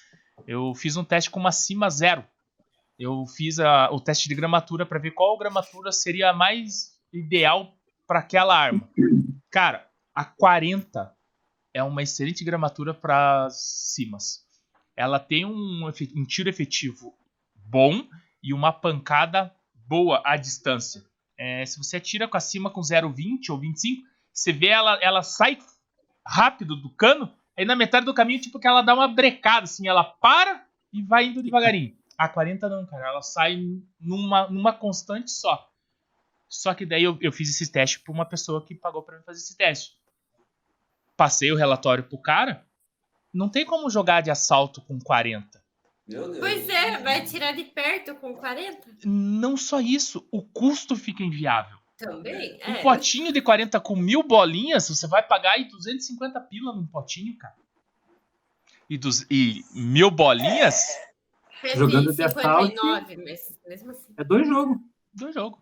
Eu fiz um teste com uma Cima Zero. Eu fiz a- o teste de gramatura pra ver qual gramatura seria a mais ideal para aquela arma. Cara, a 40 é uma excelente gramatura para cimas. Ela tem um, um tiro efetivo bom e uma pancada boa à distância. É, se você atira com a cima com 0,20 ou 25, você vê ela, ela sai rápido do cano, aí na metade do caminho, tipo que ela dá uma brecada, assim, ela para e vai indo devagarinho. A 40 não, cara, ela sai numa, numa constante só. Só que daí eu, eu fiz esse teste pra uma pessoa que pagou pra mim fazer esse teste. Passei o relatório pro cara. Não tem como jogar de assalto com 40. Meu Deus. Pois é, vai tirar de perto com 40? Não só isso, o custo fica inviável. Também. Um É. potinho de 40 com mil bolinhas, você vai pagar aí 250 pila num potinho, cara. E, dos, e mil bolinhas, Fez Jogando de assalto. 59, mas mesmo assim. É dois jogos. do jogo.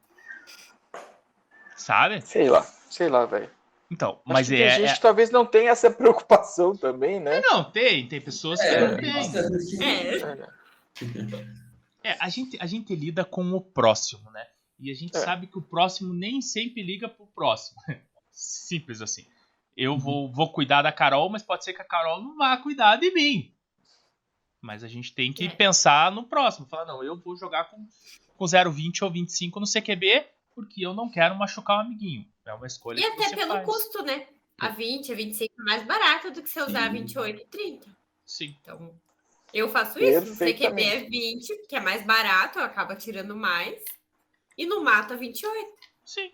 Sabe? Sei lá, sei lá, velho. Então, Acho mas que é, tem é- gente que talvez não tenha essa preocupação também, né? Não, tem, tem pessoas que É, não têm. É. É? É, a gente, a gente lida com o próximo, né? E a gente É. sabe que o próximo nem sempre liga pro próximo. Simples assim. Eu vou, vou cuidar da Carol, mas pode ser que a Carol não vá cuidar de mim. Mas a gente tem que É. pensar no próximo. Falar, não, eu vou jogar com, com 0,20 ou 25 no CQB, porque eu não quero machucar um amiguinho. É uma escolha E que até você pelo faz. custo, né? A 20, a 25 é mais barato do que você usar a Sim. 28 e 30. Sim. Então, eu faço isso. No CQB Perfeitamente. é 20, que é mais barato, eu acabo tirando mais. E no mato é 28. Sim.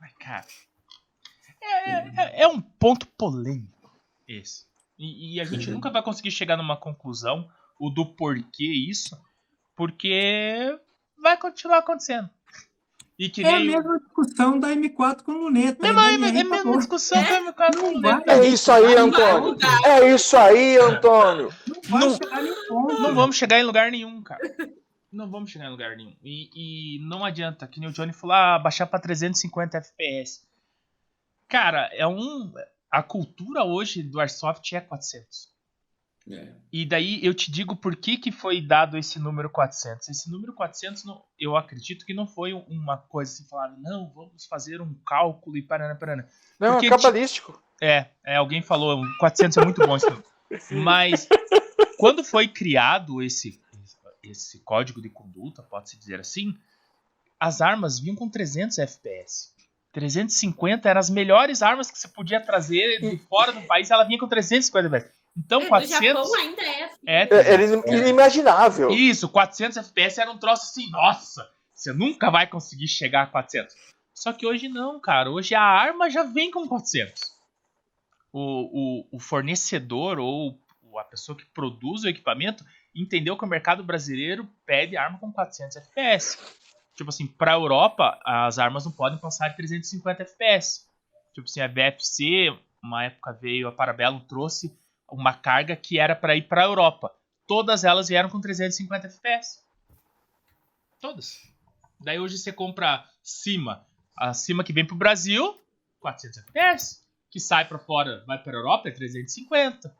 Mas, cara. É, é- é- é um ponto polêmico esse. E, e a gente nunca vai conseguir chegar numa conclusão o do porquê isso, porque vai continuar acontecendo. E que É a nem. mesma discussão da M4 com luneta. Mesma, é, é a mesma discussão eu quero Não com vai. É isso aí, Antônio. É isso aí, Antônio. Não Não- ponto. Não vamos chegar em lugar nenhum, cara. Não vamos chegar em lugar nenhum. E, e não adianta, que nem o Johnny falou, ah, baixar pra 350 FPS. Cara, é um. A cultura hoje do Airsoft é 400. É. E daí eu te digo por que, que foi dado esse número 400. Esse número 400, não- eu acredito que não foi uma coisa assim, falaram, não, vamos fazer um cálculo e parana, parana. Não, Porque é cabalístico. É, é, alguém falou, 400 é muito bom isso. número. Mas quando foi criado esse, esse código de conduta, pode-se dizer assim, as armas vinham com 300 FPS. 350 eram as melhores armas que você podia trazer de fora do país, ela vinha com 350 FPS. Então, É, no 400 Japão ainda é assim. é É, Era in- inimaginável. isso, 400 FPS era um troço assim, nossa, você nunca vai conseguir chegar a 400. Só que hoje não, cara. Hoje a arma já vem com 400. O, o, o fornecedor ou a pessoa que produz o equipamento entendeu que o mercado brasileiro pede arma com 400 FPS. Tipo assim, pra Europa, as armas não podem passar de 350 FPS. Tipo assim, a VFC, uma época veio, a Parabellum trouxe uma carga que era para ir pra Europa todas elas vieram com 350 FPS. Todas. Daí hoje você compra cima, a cima que vem pro Brasil, 400 FPS, que sai para fora, vai para Europa é 350.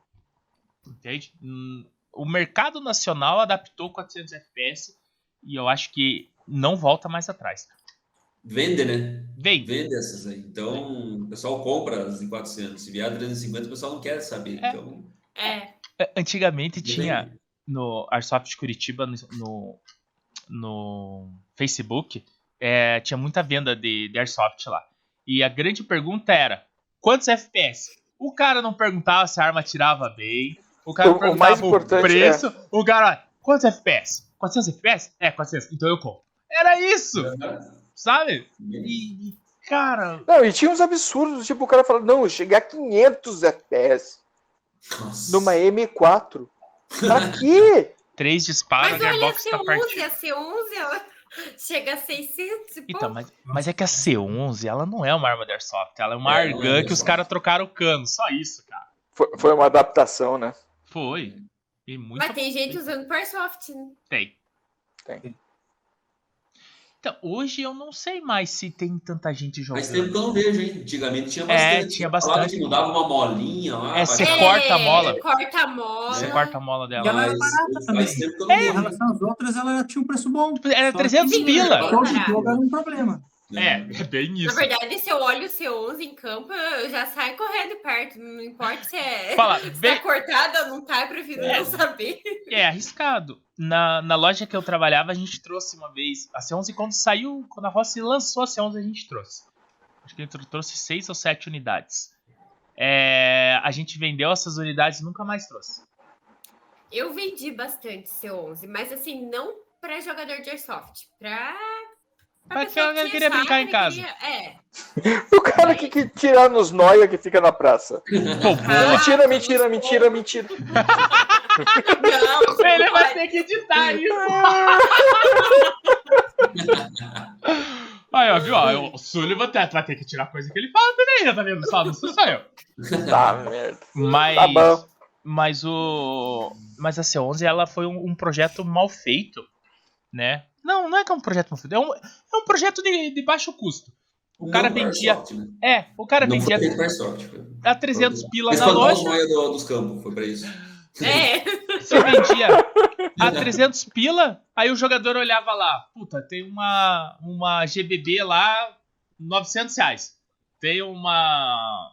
Entende? Hum, O mercado nacional adaptou 400 FPS e eu acho que não volta mais atrás. Vende, né? Vem. Vende essas aí. Então, o pessoal compra as de 400. Se vier 350, o pessoal não quer saber. É. Então, É. Antigamente tinha vende. no Airsoft Curitiba no, no, Facebook, é, tinha muita venda de, de Airsoft lá. E a grande pergunta era: quantos FPS? O cara não perguntava se a arma tirava bem. O cara o, perguntava o, o preço. É... O cara, quantos FPS? 400 FPS? É, 400. Então eu compro. Era isso! Sabe? E, cara. Não, e tinha uns absurdos, tipo, o cara falando, não, chegar a 500 FPS Nossa. numa M4. Pra quê? Três disparos, Mas olha, a C11, tá a C11, ela chega a 600 e Então, mas, mas é que a C11, ela não é uma arma de airsoft, ela é uma é, argun é que os caras trocaram o cano, só isso, cara. Foi, foi uma adaptação, né? Foi. E muito mas tem gente usando por airsoft, né? Tem. Tem. Então, hoje eu não sei mais se tem tanta gente jogando. Faz tempo que eu não vejo, hein? Antigamente tinha bastante. É, tinha bastante. Que mudava uma molinha lá. É, você corta a mola. É, corta a mola. Você corta a mola dela. E ela era barata também. Faz tempo que eu não é. vejo. Em relação às outras, ela tinha um preço bom. Era 300 pila. Todo jogo era um problema. É, é bem isso. Na verdade, se eu olho o C11 em campo, eu já saio correndo perto. Não importa se é Fala, se bem... tá cortada ou não tá, eu prefiro é. não saber. É arriscado. Na, na loja que eu trabalhava, a gente trouxe uma vez. A C11, quando saiu, quando a Rossi lançou a C11, a gente trouxe. Acho que a gente trouxe seis ou sete unidades. É, a gente vendeu essas unidades e nunca mais trouxe. Eu vendi bastante C11, mas assim, não para jogador de airsoft, para Pra que eu queria brincar em casa. Queria... É. o cara que, que tira nos noia que fica na praça. Mentira, mentira, mentira, mentira. Não, ele vai ter que editar isso. Aí, ó, viu? Ó, o Sullivan vai ter que tirar coisa que ele fala também, tá vendo? Só não sou eu. Tá, merda. Mas, tá bom. Mas o. Mas a C11 ela foi um, um projeto mal feito, né? Não, não é que é um projeto mal feito. É um, é um projeto de, de baixo custo. O cara não, vendia. Sorte, né? É, o cara não vendia. Foi sorte, a 300 pila na loja. Do, dos campos, foi pra isso. É. Você vendia a 300 pila, aí o jogador olhava lá, puta, tem uma, uma GBB lá, 900 reais. Tem uma...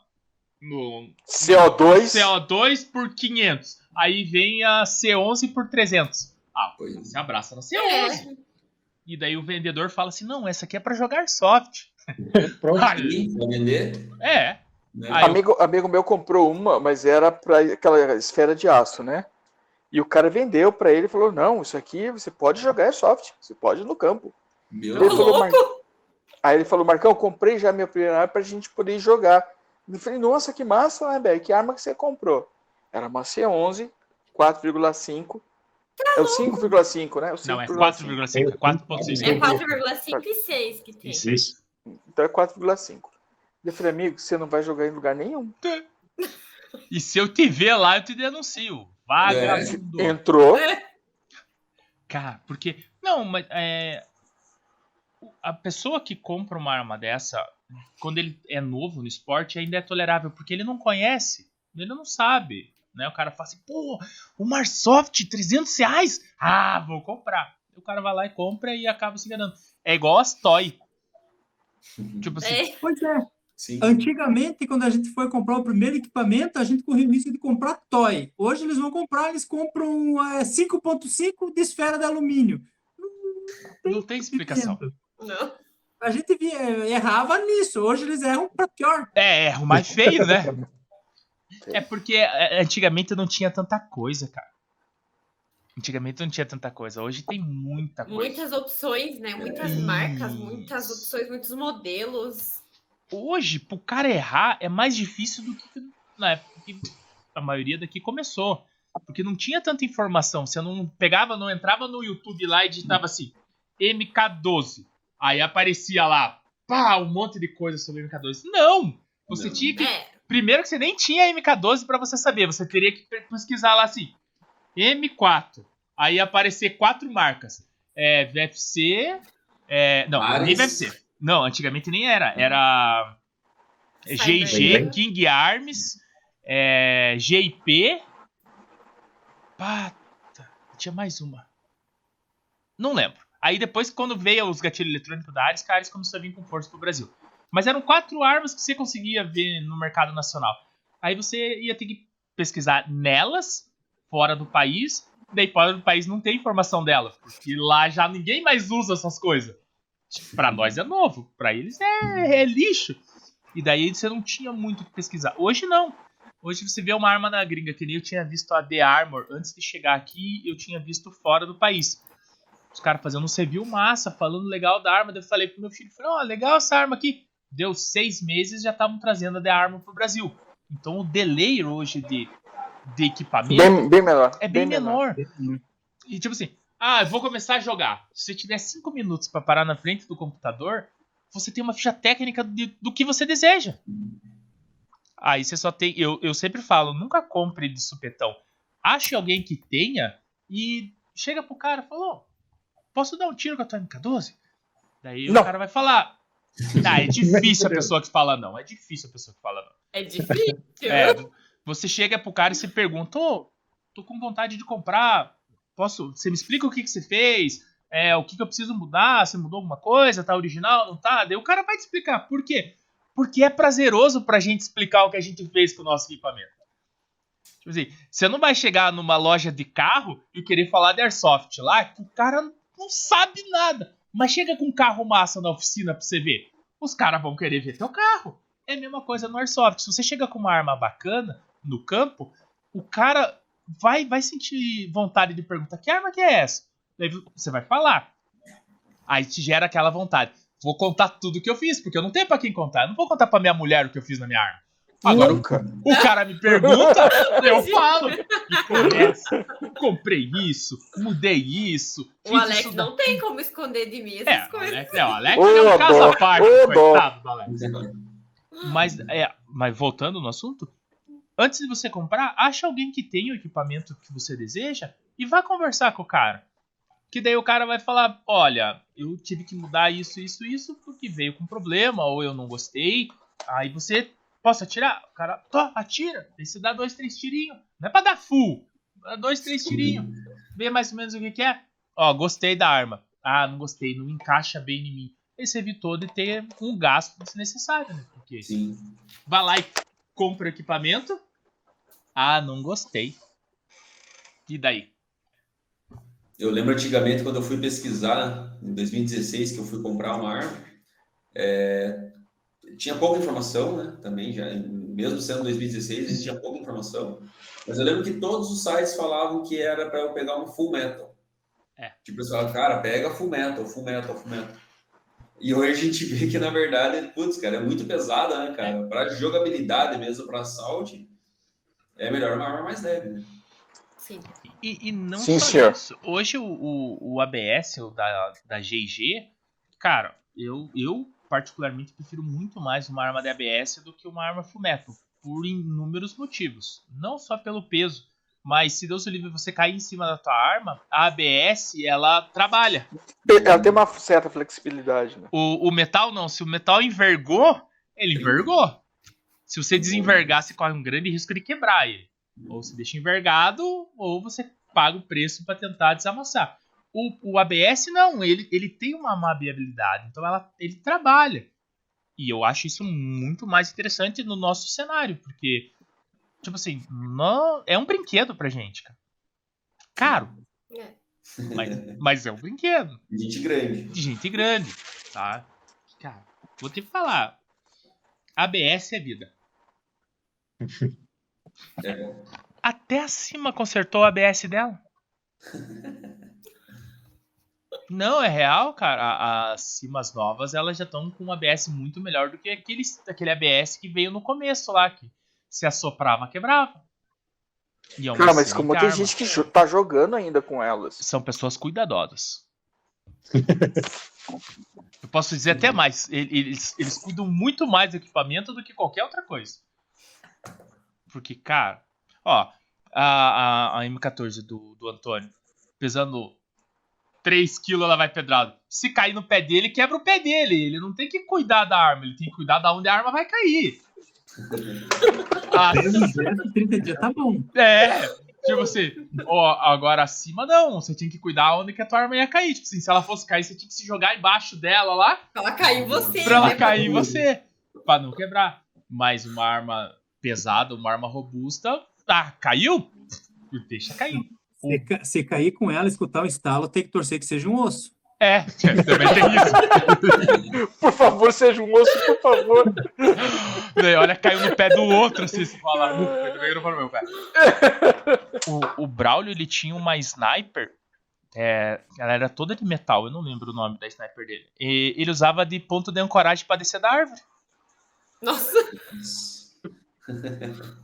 No, CO2. CO2 por 500. Aí vem a C11 por 300. Ah, pois você abraça na C11. É. E daí o vendedor fala assim: não, essa aqui é para jogar soft. Pronto. Aí, pra vender? É. Né? Amigo, amigo meu comprou uma, mas era para aquela esfera de aço, né? E o cara vendeu para ele e falou: não, isso aqui você pode jogar soft, você pode ir no campo. Meu ele falou, Mar... Aí ele falou: Marcão, comprei já minha primeira arma pra gente poder jogar. Eu falei: nossa, que massa, né, Bé? Que arma que você comprou? Era uma C11, 4,5 é o 5,5, né? O 5, não, é 4,5. 4,5. É 4,5 e 6 que tem. Isso. Então é 4,5. Eu falei, amigo, você não vai jogar em lugar nenhum. E se eu te ver lá, eu te denuncio. Vagabundo. É. Entrou. Cara, porque. Não, mas. É, a pessoa que compra uma arma dessa, quando ele é novo no esporte, ainda é tolerável, porque ele não conhece. Ele não sabe. Né? O cara fala assim, pô, o Marsoft, 300 reais? Ah, vou comprar. O cara vai lá e compra e acaba se enganando. É igual as Toy. tipo assim. É. Pois é. Sim. Antigamente, quando a gente foi comprar o primeiro equipamento, a gente corria o risco de comprar toy. Hoje eles vão comprar, eles compram é, 5.5 de esfera de alumínio. Não tem, Não tem explicação. Não. A gente via, errava nisso. Hoje eles erram para pior. É, erro mais feio, né? É porque é, antigamente não tinha tanta coisa, cara. Antigamente não tinha tanta coisa. Hoje tem muita coisa. Muitas opções, né? Muitas Isso. marcas, muitas opções, muitos modelos. Hoje, pro cara errar, é mais difícil do que na época que a maioria daqui começou. Porque não tinha tanta informação. Você não pegava, não entrava no YouTube lá e digitava assim, MK12. Aí aparecia lá, pá, um monte de coisa sobre MK12. Não! Você não. tinha que. É Primeiro que você nem tinha MK12 para você saber, você teria que pesquisar lá assim, M4. Aí aparecer quatro marcas. É, VFC, é, não, Ares. nem VFC. Não, antigamente nem era. Era GG, King Arms, é, GIP. Pata, tinha mais uma. Não lembro. Aí depois, quando veio os gatilhos eletrônicos da Ares, a Ares começou a vir com força pro Brasil. Mas eram quatro armas que você conseguia ver no mercado nacional. Aí você ia ter que pesquisar nelas, fora do país. Daí fora do país não tem informação delas, porque lá já ninguém mais usa essas coisas. Para nós é novo, para eles é, é, lixo. E daí você não tinha muito o que pesquisar. Hoje não. Hoje você vê uma arma na gringa, que nem eu tinha visto a The Armor. Antes de chegar aqui, eu tinha visto fora do país. Os caras fazendo um review massa, falando legal da arma. Daí eu falei pro meu filho, ó, oh, legal essa arma aqui. Deu seis meses já estavam trazendo a The Armor pro Brasil. Então o delay hoje de, de equipamento bem, bem menor. é bem, bem menor. menor. E tipo assim, ah, eu vou começar a jogar. Se você tiver cinco minutos para parar na frente do computador, você tem uma ficha técnica de, do que você deseja. Aí você só tem. Eu, eu sempre falo, nunca compre de supetão. Ache alguém que tenha e chega pro cara e fala: posso dar um tiro com a tua MK12? Daí não. o cara vai falar. Ah, é difícil a pessoa que fala não. É difícil a pessoa que fala não. É difícil. É, você chega pro cara e se pergunta: oh, tô com vontade de comprar. Posso. Você me explica o que, que você fez? É, o que, que eu preciso mudar? Você mudou alguma coisa? Tá original? Não tá? Daí o cara vai te explicar. Por quê? Porque é prazeroso pra gente explicar o que a gente fez com o nosso equipamento. Tipo assim, você não vai chegar numa loja de carro e querer falar de airsoft lá, que o cara não sabe nada. Mas chega com um carro massa na oficina pra você ver. Os caras vão querer ver teu carro. É a mesma coisa no airsoft. Se você chega com uma arma bacana no campo, o cara vai, vai sentir vontade de perguntar: que arma que é essa? Você vai falar. Aí te gera aquela vontade vou contar tudo que eu fiz, porque eu não tenho para quem contar. Eu não vou contar para minha mulher o que eu fiz na minha arma. Agora Nunca. O, o cara me pergunta, eu falo. E começa. Comprei isso, mudei isso. O Alex isso não tem como esconder de mim essas é, coisas. Alex, é, o Alex oh, é um caso à parte, oh, coitado do Alex. Mas, é, mas voltando no assunto, antes de você comprar, acha alguém que tem o equipamento que você deseja e vá conversar com o cara. Que daí o cara vai falar: olha, eu tive que mudar isso, isso, isso, porque veio com problema, ou eu não gostei. Aí você, posso atirar? O cara, tô, atira. Aí você dá dois, três tirinhos. Não é pra dar full. Dá dois, três tirinhos. Vê mais ou menos o que, que é. Ó, gostei da arma. Ah, não gostei, não encaixa bem em mim. Aí você evitou de ter um gasto desnecessário, né? Porque Sim. vai lá e compra o equipamento. Ah, não gostei. E daí? Eu lembro antigamente quando eu fui pesquisar, em 2016, que eu fui comprar uma arma, é, tinha pouca informação, né? Também, já, mesmo sendo 2016, existia pouca informação. Mas eu lembro que todos os sites falavam que era para eu pegar uma full metal. É. Tipo, pessoal, cara, pega full metal, full metal, full metal. E hoje a gente vê que, na verdade, putz, cara, é muito pesada, né, cara? Para jogabilidade mesmo, para assalto, é melhor uma arma mais leve, né? Sim. E, e não Sim, só senhor. isso. Hoje o, o, o ABS, o da, da GG, cara, eu, eu particularmente prefiro muito mais uma arma de ABS do que uma arma Fumeto, por inúmeros motivos. Não só pelo peso, mas se Deus o livre você cair em cima da tua arma, a ABS ela trabalha. Ela tem uma certa flexibilidade. Né? O, o metal não, se o metal envergou, ele envergou. Se você desenvergar, você corre um grande risco de quebrar ele. Ou você deixa envergado, ou você paga o preço para tentar desamassar. O, o, ABS não, ele, ele tem uma amabilidade, então ela, ele trabalha. E eu acho isso muito mais interessante no nosso cenário, porque, tipo assim, não, é um brinquedo pra gente, cara. Caro. É. Mas, mas é um brinquedo. De gente grande. De gente grande, tá? Cara, vou te falar. ABS é vida. É. Até acima consertou o ABS dela. Não, é real, cara. As cimas novas elas já estão com um ABS muito melhor do que aquele, aquele ABS que veio no começo lá, que se assoprava, quebrava. É cara, mas como tem gente que tá jogando ainda com elas? São pessoas cuidadosas. Eu posso dizer até mais. Eles, eles cuidam muito mais do equipamento do que qualquer outra coisa. Porque, cara, ó, a, a, a M14 do, do Antônio, pesando 3 kg, ela vai pedrado. Se cair no pé dele, quebra o pé dele. Ele não tem que cuidar da arma, ele tem que cuidar da onde a arma vai cair. ah, 30 dias tá bom. É, tipo assim, ó, agora acima não, você tinha que cuidar onde que a tua arma ia cair. Tipo assim, se ela fosse cair, você tinha que se jogar embaixo dela lá. Pra ela cair em você. Pra ela né? cair em você. Pra não quebrar. Mas uma arma pesada, uma arma robusta, tá, caiu? Deixa cair. Se, se cair com ela, escutar o estalo, tem que torcer que seja um osso. É, também tem isso. por favor, seja um moço, por favor. Olha, caiu no pé do outro, assim, se falar. meu pé. O, o Braulio, ele tinha uma sniper. É, ela era toda de metal, eu não lembro o nome da sniper dele. E ele usava de ponto de ancoragem pra descer da árvore. Nossa!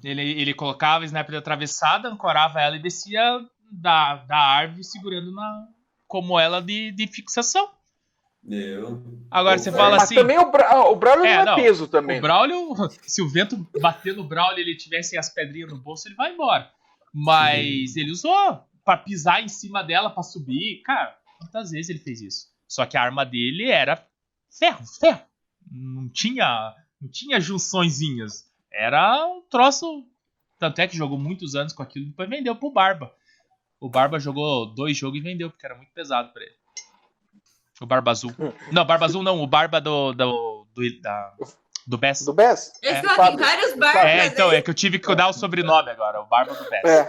Ele, ele colocava a sniper atravessada, ancorava ela e descia da, da árvore segurando na, como ela de, de fixação. Eu. Agora você fala assim. Mas também o, Bra o Braulio é, não é peso também. O Braulio, se o vento bater no Braulio e ele tivesse as pedrinhas no bolso, ele vai embora. Mas Sim. ele usou para pisar em cima dela para subir. Cara, quantas vezes ele fez isso? Só que a arma dele era ferro, ferro. Não tinha, não tinha junçõezinhas. Era um troço. Tanto é que jogou muitos anos com aquilo e depois vendeu pro Barba. O Barba jogou dois jogos e vendeu, porque era muito pesado pra ele. O Barba Azul. Não, Barba Azul não, o Barba do. do, do da, do Bess. Do Bess? É. tem vários barbas. É, então, é que eu tive que dar o sobrenome agora, o Barba do Bess. É.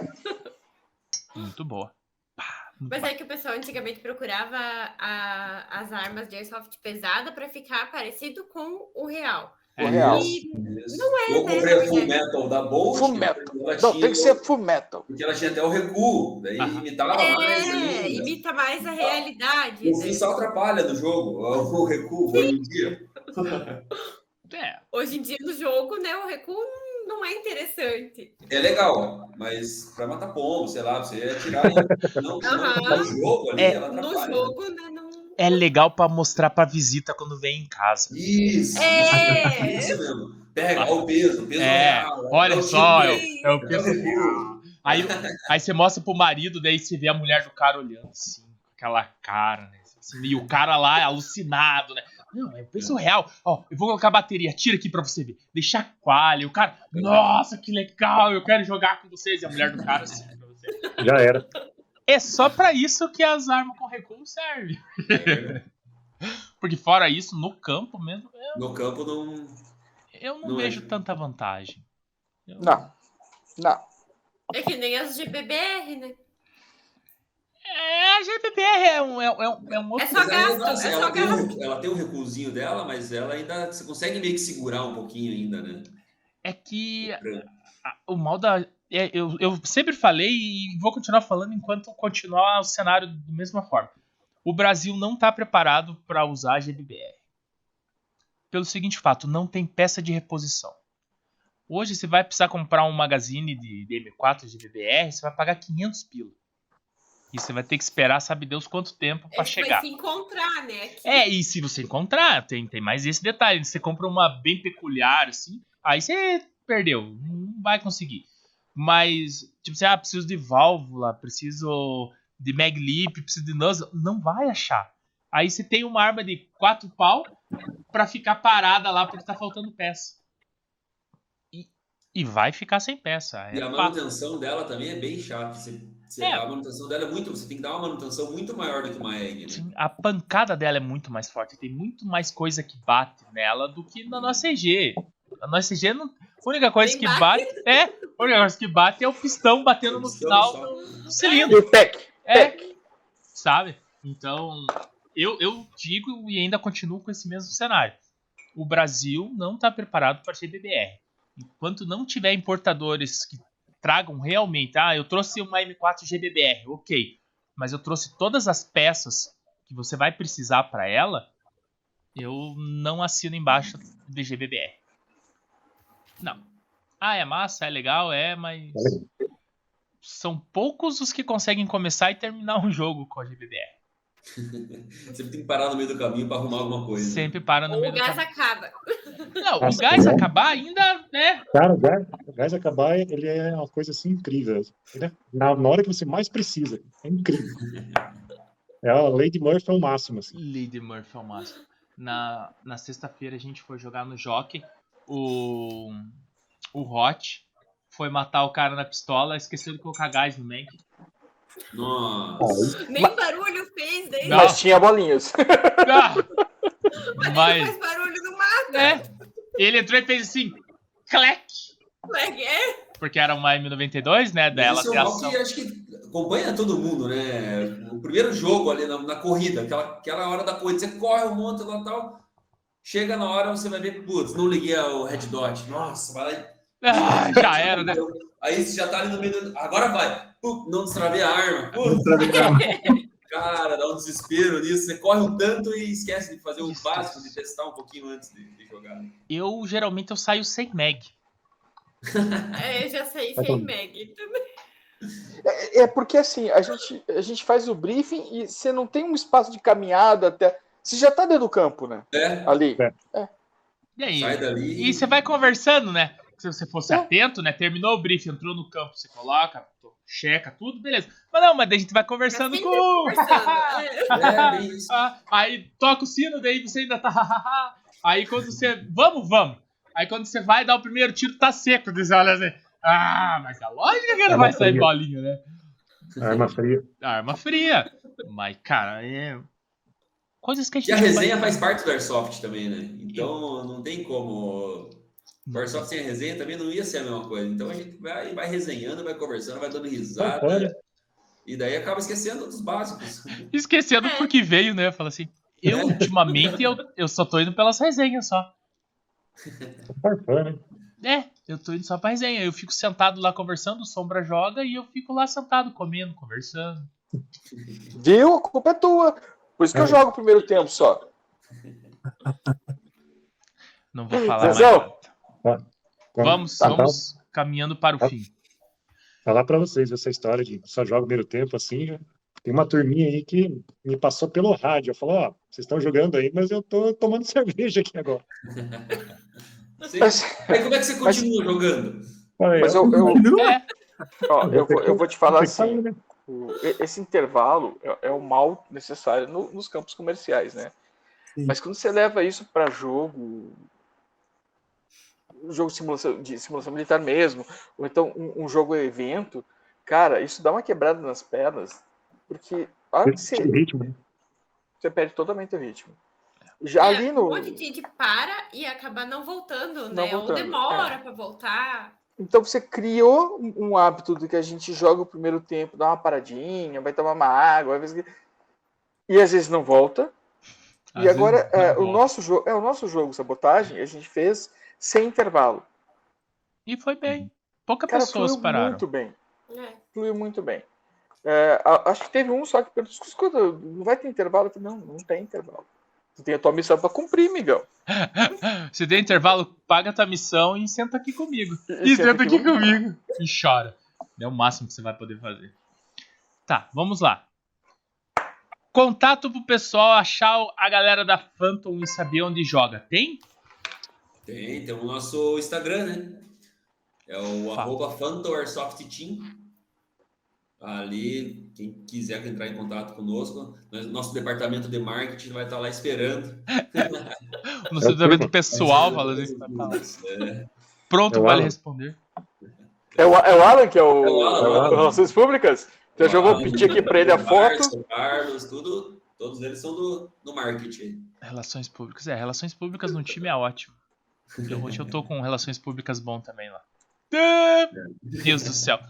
Muito boa. Mas é que o pessoal antigamente procurava a, as armas de airsoft pesada para ficar parecido com o real. É. O real. não é, Eu comprei a Full Metal da Bolt. Full Metal. Não, tem que ser Full Metal. Porque ela tinha até o recuo, daí ah. imitava é, mais. É, imita mais a realidade. O fim só atrapalha no jogo, o recuo, hoje em dia. É. Hoje em dia no jogo, né, o recuo não é interessante. É legal, mas para matar pombo, sei lá, você atirar em, não, não, no jogo ali, é, ela atrapalha. No jogo, né, não é legal para mostrar para visita quando vem em casa. Isso, é. isso mesmo. Pega, olha o peso, o peso é, real, olha é só, é, é o peso real. Aí, aí você mostra pro marido, daí você vê a mulher do cara olhando assim, com aquela cara, né? Assim, e o cara lá alucinado, né? Não, é peso real. Ó, eu vou colocar a bateria, tira aqui pra você ver. Deixa qualha. O cara, nossa, que legal, eu quero jogar com vocês. E a mulher do cara assim pra você. Já era. É só para isso que as armas com recuo servem. É. Porque fora isso, no campo mesmo. Eu, no campo não. Eu não, não vejo é. tanta vantagem. Eu... Não. Não. É que nem as GBBR, né? É, a GBBR é um, é, um, é um outro. É só gasto, ela, é ela, tem um, ela tem um recuozinho dela, mas ela ainda. Você consegue meio que segurar um pouquinho ainda, né? É que a, o mal da é, eu, eu sempre falei e vou continuar falando enquanto continuar o cenário da mesma forma. O Brasil não está preparado para usar a GBBR. Pelo seguinte fato, não tem peça de reposição. Hoje você vai precisar comprar um magazine de, M4 GBBR, você vai pagar 500 pila. E você vai ter que esperar, sabe Deus quanto tempo para chegar. Vai se encontrar, né? Aqui. É, e se você encontrar, tem, tem mais esse detalhe. Você compra uma bem peculiar, assim, aí você perdeu, não vai conseguir. Mas, tipo assim, ah, preciso de válvula, preciso de maglip, preciso de nozzle. Não vai achar. Aí você tem uma arma de quatro pau para ficar parada lá porque tá faltando peça. E, e vai ficar sem peça. É e a manutenção dela também é bem chata. Você, você é. A manutenção dela é muito. Você tem que dar uma manutenção muito maior do que uma egg. Né? Sim, a pancada dela é muito mais forte. Tem muito mais coisa que bate nela do que na nossa EG. A nossa EG não. A única coisa Tem que bate. bate é. A única coisa que bate é o pistão batendo no final do cilindro. E o PEC. É. Sabe? Então, eu, eu digo e ainda continuo com esse mesmo cenário. O Brasil não está preparado para ser BBR. Enquanto não tiver importadores que tragam realmente, ah, eu trouxe uma M4 GBBR, ok, mas eu trouxe todas as peças que você vai precisar para ela, eu não assino embaixo de GBBR. Não. Ah, é massa, é legal, é, mas. São poucos os que conseguem começar e terminar um jogo com a GBBR. Sempre tem que parar no meio do caminho para arrumar alguma coisa. Sempre para no Ou meio do caminho. O gás acaba. Não, Nossa, o gás é. acabar ainda, né? Cara, o gás, o gás, acabar, ele é uma coisa assim incrível. Né? Na, na hora que você mais precisa. É incrível. É a Lady Murphy é o máximo. Assim. Lady Murphy é o máximo. Na, na sexta-feira a gente foi jogar no Jockey o, o Hot foi matar o cara na pistola, esqueceu de colocar gás no Mank. Nossa. Nem barulho fez daí. Mas tinha bolinhas. Mas, mas faz barulho no mato. É. Ele entrou e fez assim, clec. Clec, é? Porque era uma M92, né? Dela Isso é um que acho que acompanha todo mundo, né? O primeiro jogo ali na, na, corrida, aquela, aquela hora da corrida, você corre um monte lá tal. Chega na hora, você vai ver, putz, não liguei o red dot. Nossa, vai lá ah, já era, né? Aí você já tá ali no meio do... Agora vai. não destravei a arma. Cara, dá um desespero nisso. Você corre um tanto e esquece de fazer o básico, de testar um pouquinho antes de, de jogar. Eu, geralmente, eu saio sem mag. é, eu já saí sem mag também. É, é, porque assim, a gente, a gente faz o briefing e você não tem um espaço de caminhada até. Você já tá dentro do campo, né? É. Ali. É. é. E aí? Sai dali. E você vai conversando, né? Se você fosse é. atento, né? Terminou o briefing, entrou no campo, você coloca, checa tudo, beleza. Mas não, mas daí a gente vai conversando assim com. Conversando. é, é ah, aí toca o sino, daí você ainda tá. aí quando você. Vamos, vamos. Aí quando você vai dar o primeiro tiro, tá seco. Diz, olha assim. Ah, mas a lógica que não vai sair bolinha, né? Arma fria. Arma fria. Mas, cara, é. Coisas que a gente. E a resenha faz parte do Airsoft também, né? Então não tem como. O Airsoft sem a resenha também não ia ser a mesma coisa. Então a gente vai, vai resenhando, vai conversando, vai dando risada. E daí acaba esquecendo dos básicos. Esquecendo é. porque veio, né? Fala assim. Eu, é. ultimamente, eu, eu só tô indo pelas resenhas só. Farfã, É, eu tô indo só pra resenha. Eu fico sentado lá conversando, o Sombra joga e eu fico lá sentado comendo, conversando. Viu? A culpa é tua. Por isso que é. eu jogo o primeiro tempo só. Não vou falar mais. Tá. Vamos, tá, vamos tá. caminhando para o fim. Falar para vocês essa história de só joga o primeiro tempo assim. Tem uma turminha aí que me passou pelo rádio. Falou: Ó, oh, vocês estão jogando aí, mas eu tô tomando cerveja aqui agora. Mas, aí como é que você continua mas, jogando? Mas eu, eu, é. ó, eu, vou, eu vou te falar assim: né? esse intervalo é, é o mal necessário no, nos campos comerciais, né? Sim. Mas quando você leva isso para jogo, jogo de simulação, de simulação militar mesmo, ou então um, um jogo evento, cara, isso dá uma quebrada nas pernas, porque a hora que você, ritmo. Né? você perde totalmente o ritmo. Já é, ali no. Um monte de gente para e acaba não voltando, não né? Voltando, Ou demora é. para voltar. Então você criou um hábito de que a gente joga o primeiro tempo, dá uma paradinha, vai tomar uma água, vai... e às vezes não volta. Às e agora é, o nosso jogo, é o nosso jogo sabotagem, a gente fez sem intervalo. E foi bem. Poucas pessoas pararam. Muito bem. É. Fluiu muito bem. É, acho que teve um só que perguntou: escuta, não vai ter intervalo? Falei, não, não tem intervalo. Tu tem a tua missão para cumprir, Miguel. Se der intervalo, paga a tua missão e senta aqui comigo. E, e senta, aqui comigo. comigo. E chora. É o máximo que você vai poder fazer. Tá, vamos lá. Contato pro pessoal achar a galera da Phantom e saber onde joga. Tem? Tem, tem o nosso Instagram, né? É o Fala. arroba Phantom Airsoft Team. Ali, quem quiser entrar em contato conosco, nosso departamento de marketing vai estar lá esperando. nosso departamento pessoal falando isso. É. Pronto, é vale responder. É o, é o Alan que é o, é o, Alan, é Relações Públicas? Então eu já vou pedir aqui para ele a foto. Carlos, tudo, todos eles são do, do marketing. Relações públicas, é, relações públicas no time é ótimo. Eu, hoje eu tô com relações públicas bom também lá. Deus do céu.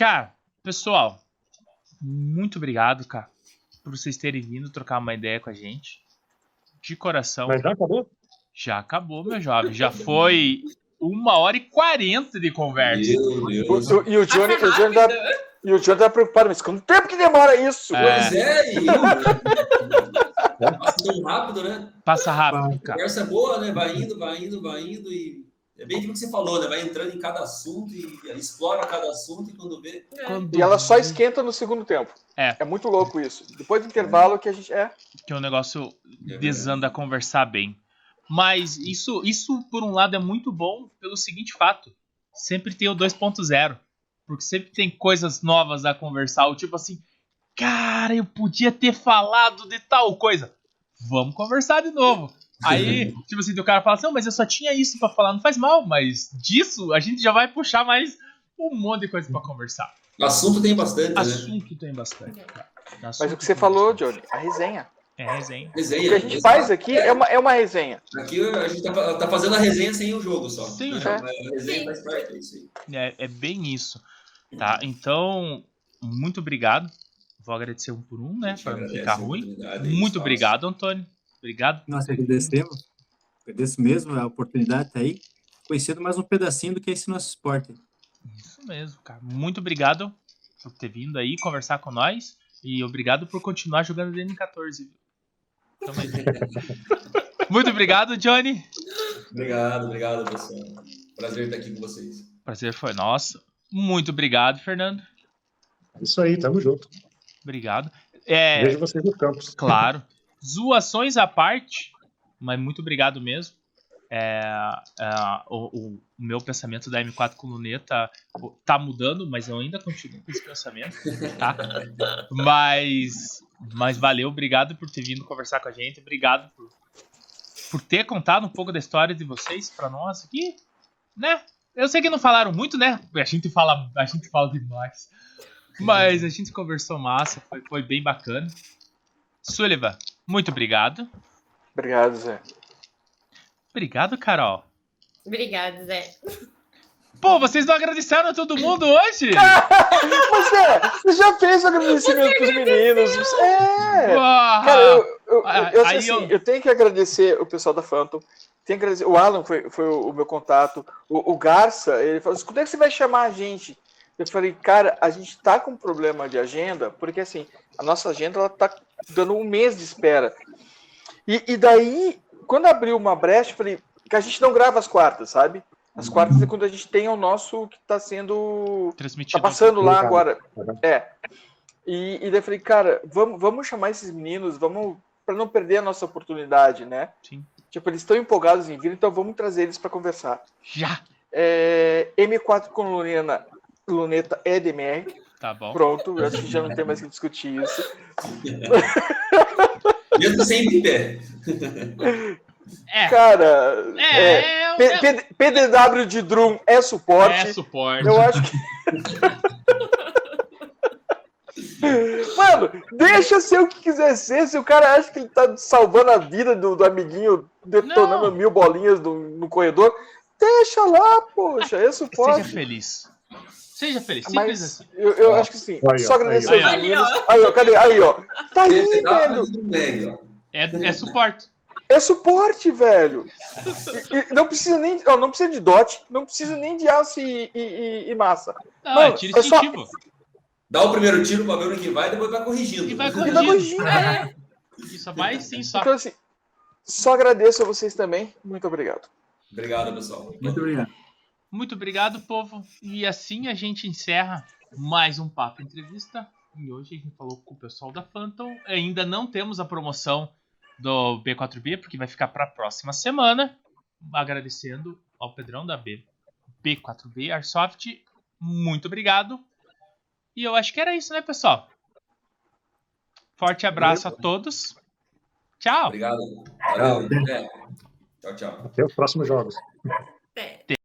Cara, pessoal, muito obrigado, cara, por vocês terem vindo trocar uma ideia com a gente. De coração. Mas já acabou? Já acabou, meu jovem. Já foi uma hora e quarenta de conversa. Meu Deus. O, e o Johnny, o Johnny tá, e o Johnny tá preocupado, mas quanto tempo que demora isso? É. Pois é, e Passa tão rápido, né? Passa rápido, cara. Conversa boa, né? Vai indo, vai indo, vai indo e é bem aquilo que você falou, né? Vai entrando em cada assunto e explora cada assunto e quando vê. É. Quando... E ela só esquenta no segundo tempo. É. É muito louco isso. Depois do intervalo que a gente é. Que o negócio é desanda a conversar bem. Mas isso, isso, por um lado, é muito bom pelo seguinte fato: sempre tem o 2.0. Porque sempre tem coisas novas a conversar. Ou tipo assim, Cara, eu podia ter falado de tal coisa. Vamos conversar de novo. Aí, tipo assim, o cara fala assim: não, mas eu só tinha isso para falar, não faz mal, mas disso a gente já vai puxar mais um monte de coisa para conversar. Assunto tem bastante. Né? Assunto né? tem bastante. Assunto mas o que você falou, Johnny, a resenha. É a resenha. resenha. O que a gente exato. faz aqui é uma, é uma resenha. Aqui a gente tá, tá fazendo a resenha sem o jogo só. Sim, é. A resenha faz parte, é isso. É, é bem isso. Tá? Então, muito obrigado. Vou agradecer um por um, né? Para não ficar ruim. Muito obrigado, Antônio. Obrigado. Nós agradecemos. Agradeço mesmo a oportunidade tá aí. Conhecendo mais um pedacinho do que é esse nosso esporte. Isso mesmo, cara. Muito obrigado por ter vindo aí conversar com nós. E obrigado por continuar jogando DN14. Tamo aí. Muito obrigado, Johnny. Obrigado, obrigado, pessoal. Prazer estar aqui com vocês. Prazer foi nosso. Muito obrigado, Fernando. Isso aí, tamo junto. Obrigado. É, Vejo vocês no campus. Claro. Zoações à parte, mas muito obrigado mesmo. É, é, o, o, meu pensamento da M4 com luneta tá mudando, mas eu ainda continuo com esse pensamento, tá? mas, mas valeu, obrigado por ter vindo conversar com a gente, obrigado por, por ter contado um pouco da história de vocês para nós aqui, né? Eu sei que não falaram muito, né? A gente fala, a gente fala demais. Mas a gente conversou massa, foi, foi bem bacana. Sullivan, muito obrigado. Obrigado, Zé. Obrigado, Carol. Obrigado, Zé. Pô, vocês não agradeceram a todo mundo hoje? Mas, é, você já fez o agradecimento pros meninos. É. Uau. Cara, eu, eu, Ah, eu, aí assim, eu- eu tenho que agradecer o pessoal da Phantom. Tenho que agradecer. O Alan foi, foi o, o meu contato. O, o Garça, ele falou assim: quando é que você vai chamar a gente? Eu falei, cara, a gente tá com problema de agenda, porque assim, a nossa agenda ela tá dando um mês de espera. E, e daí, quando abriu uma brecha, eu falei que a gente não grava as quartas, sabe? As quartas é quando a gente tem o nosso que tá sendo Transmitido. Tá passando lá agora. Uhum. É. E, e daí eu falei, cara, vamos, vamos chamar esses meninos, vamos para não perder a nossa oportunidade, né? Sim. Tipo, eles estão empolgados em vir, então vamos trazer eles para conversar. Já. É, M4 com luneta, luneta EDMR. Tá bom. Pronto, eu acho que já não tem mais que discutir isso. Mesmo sempre em pé. É. Cara, É, é, é, P- é, PDW de Drum é suporte. é suporte. Eu acho que. Mano, deixa ser o que quiser ser. Se o cara acha que ele tá salvando a vida do, do amiguinho, detonando Não. mil bolinhas no, no corredor, deixa lá, poxa, é Seja suporte. feliz. Seja feliz. Simples Mas assim. eu, eu acho que sim. Aí, Só agradecer aí, aos ó. meninos. Aí, ó, cadê? Aí, ó. Tá aí, tá velho. ó. É, é suporte. É suporte, velho. E- e não precisa nem, ó, não precisa de dot, não precisa nem de aço e, e- e- massa. Não, Mano, é tiro é só-. Dá o primeiro tiro pra ver onde que vai e depois vai corrigindo. E vai E vai corrigindo. corrigindo. É, Isso vai sim só. Então, assim, só agradeço a vocês também. Muito obrigado. Obrigado, pessoal. Muito obrigado. Muito obrigado, povo. E assim a gente encerra mais um Papo Entrevista. E hoje a gente falou com o pessoal da Phantom. Ainda não temos a promoção do B4B, porque vai ficar para a próxima semana. Agradecendo ao Pedrão da B, B4B Airsoft. Muito obrigado. E eu acho que era isso, né, pessoal? Forte abraço a todos. Tchau. Obrigado. Valeu. É. Tchau, tchau. Até os próximos jogos. é.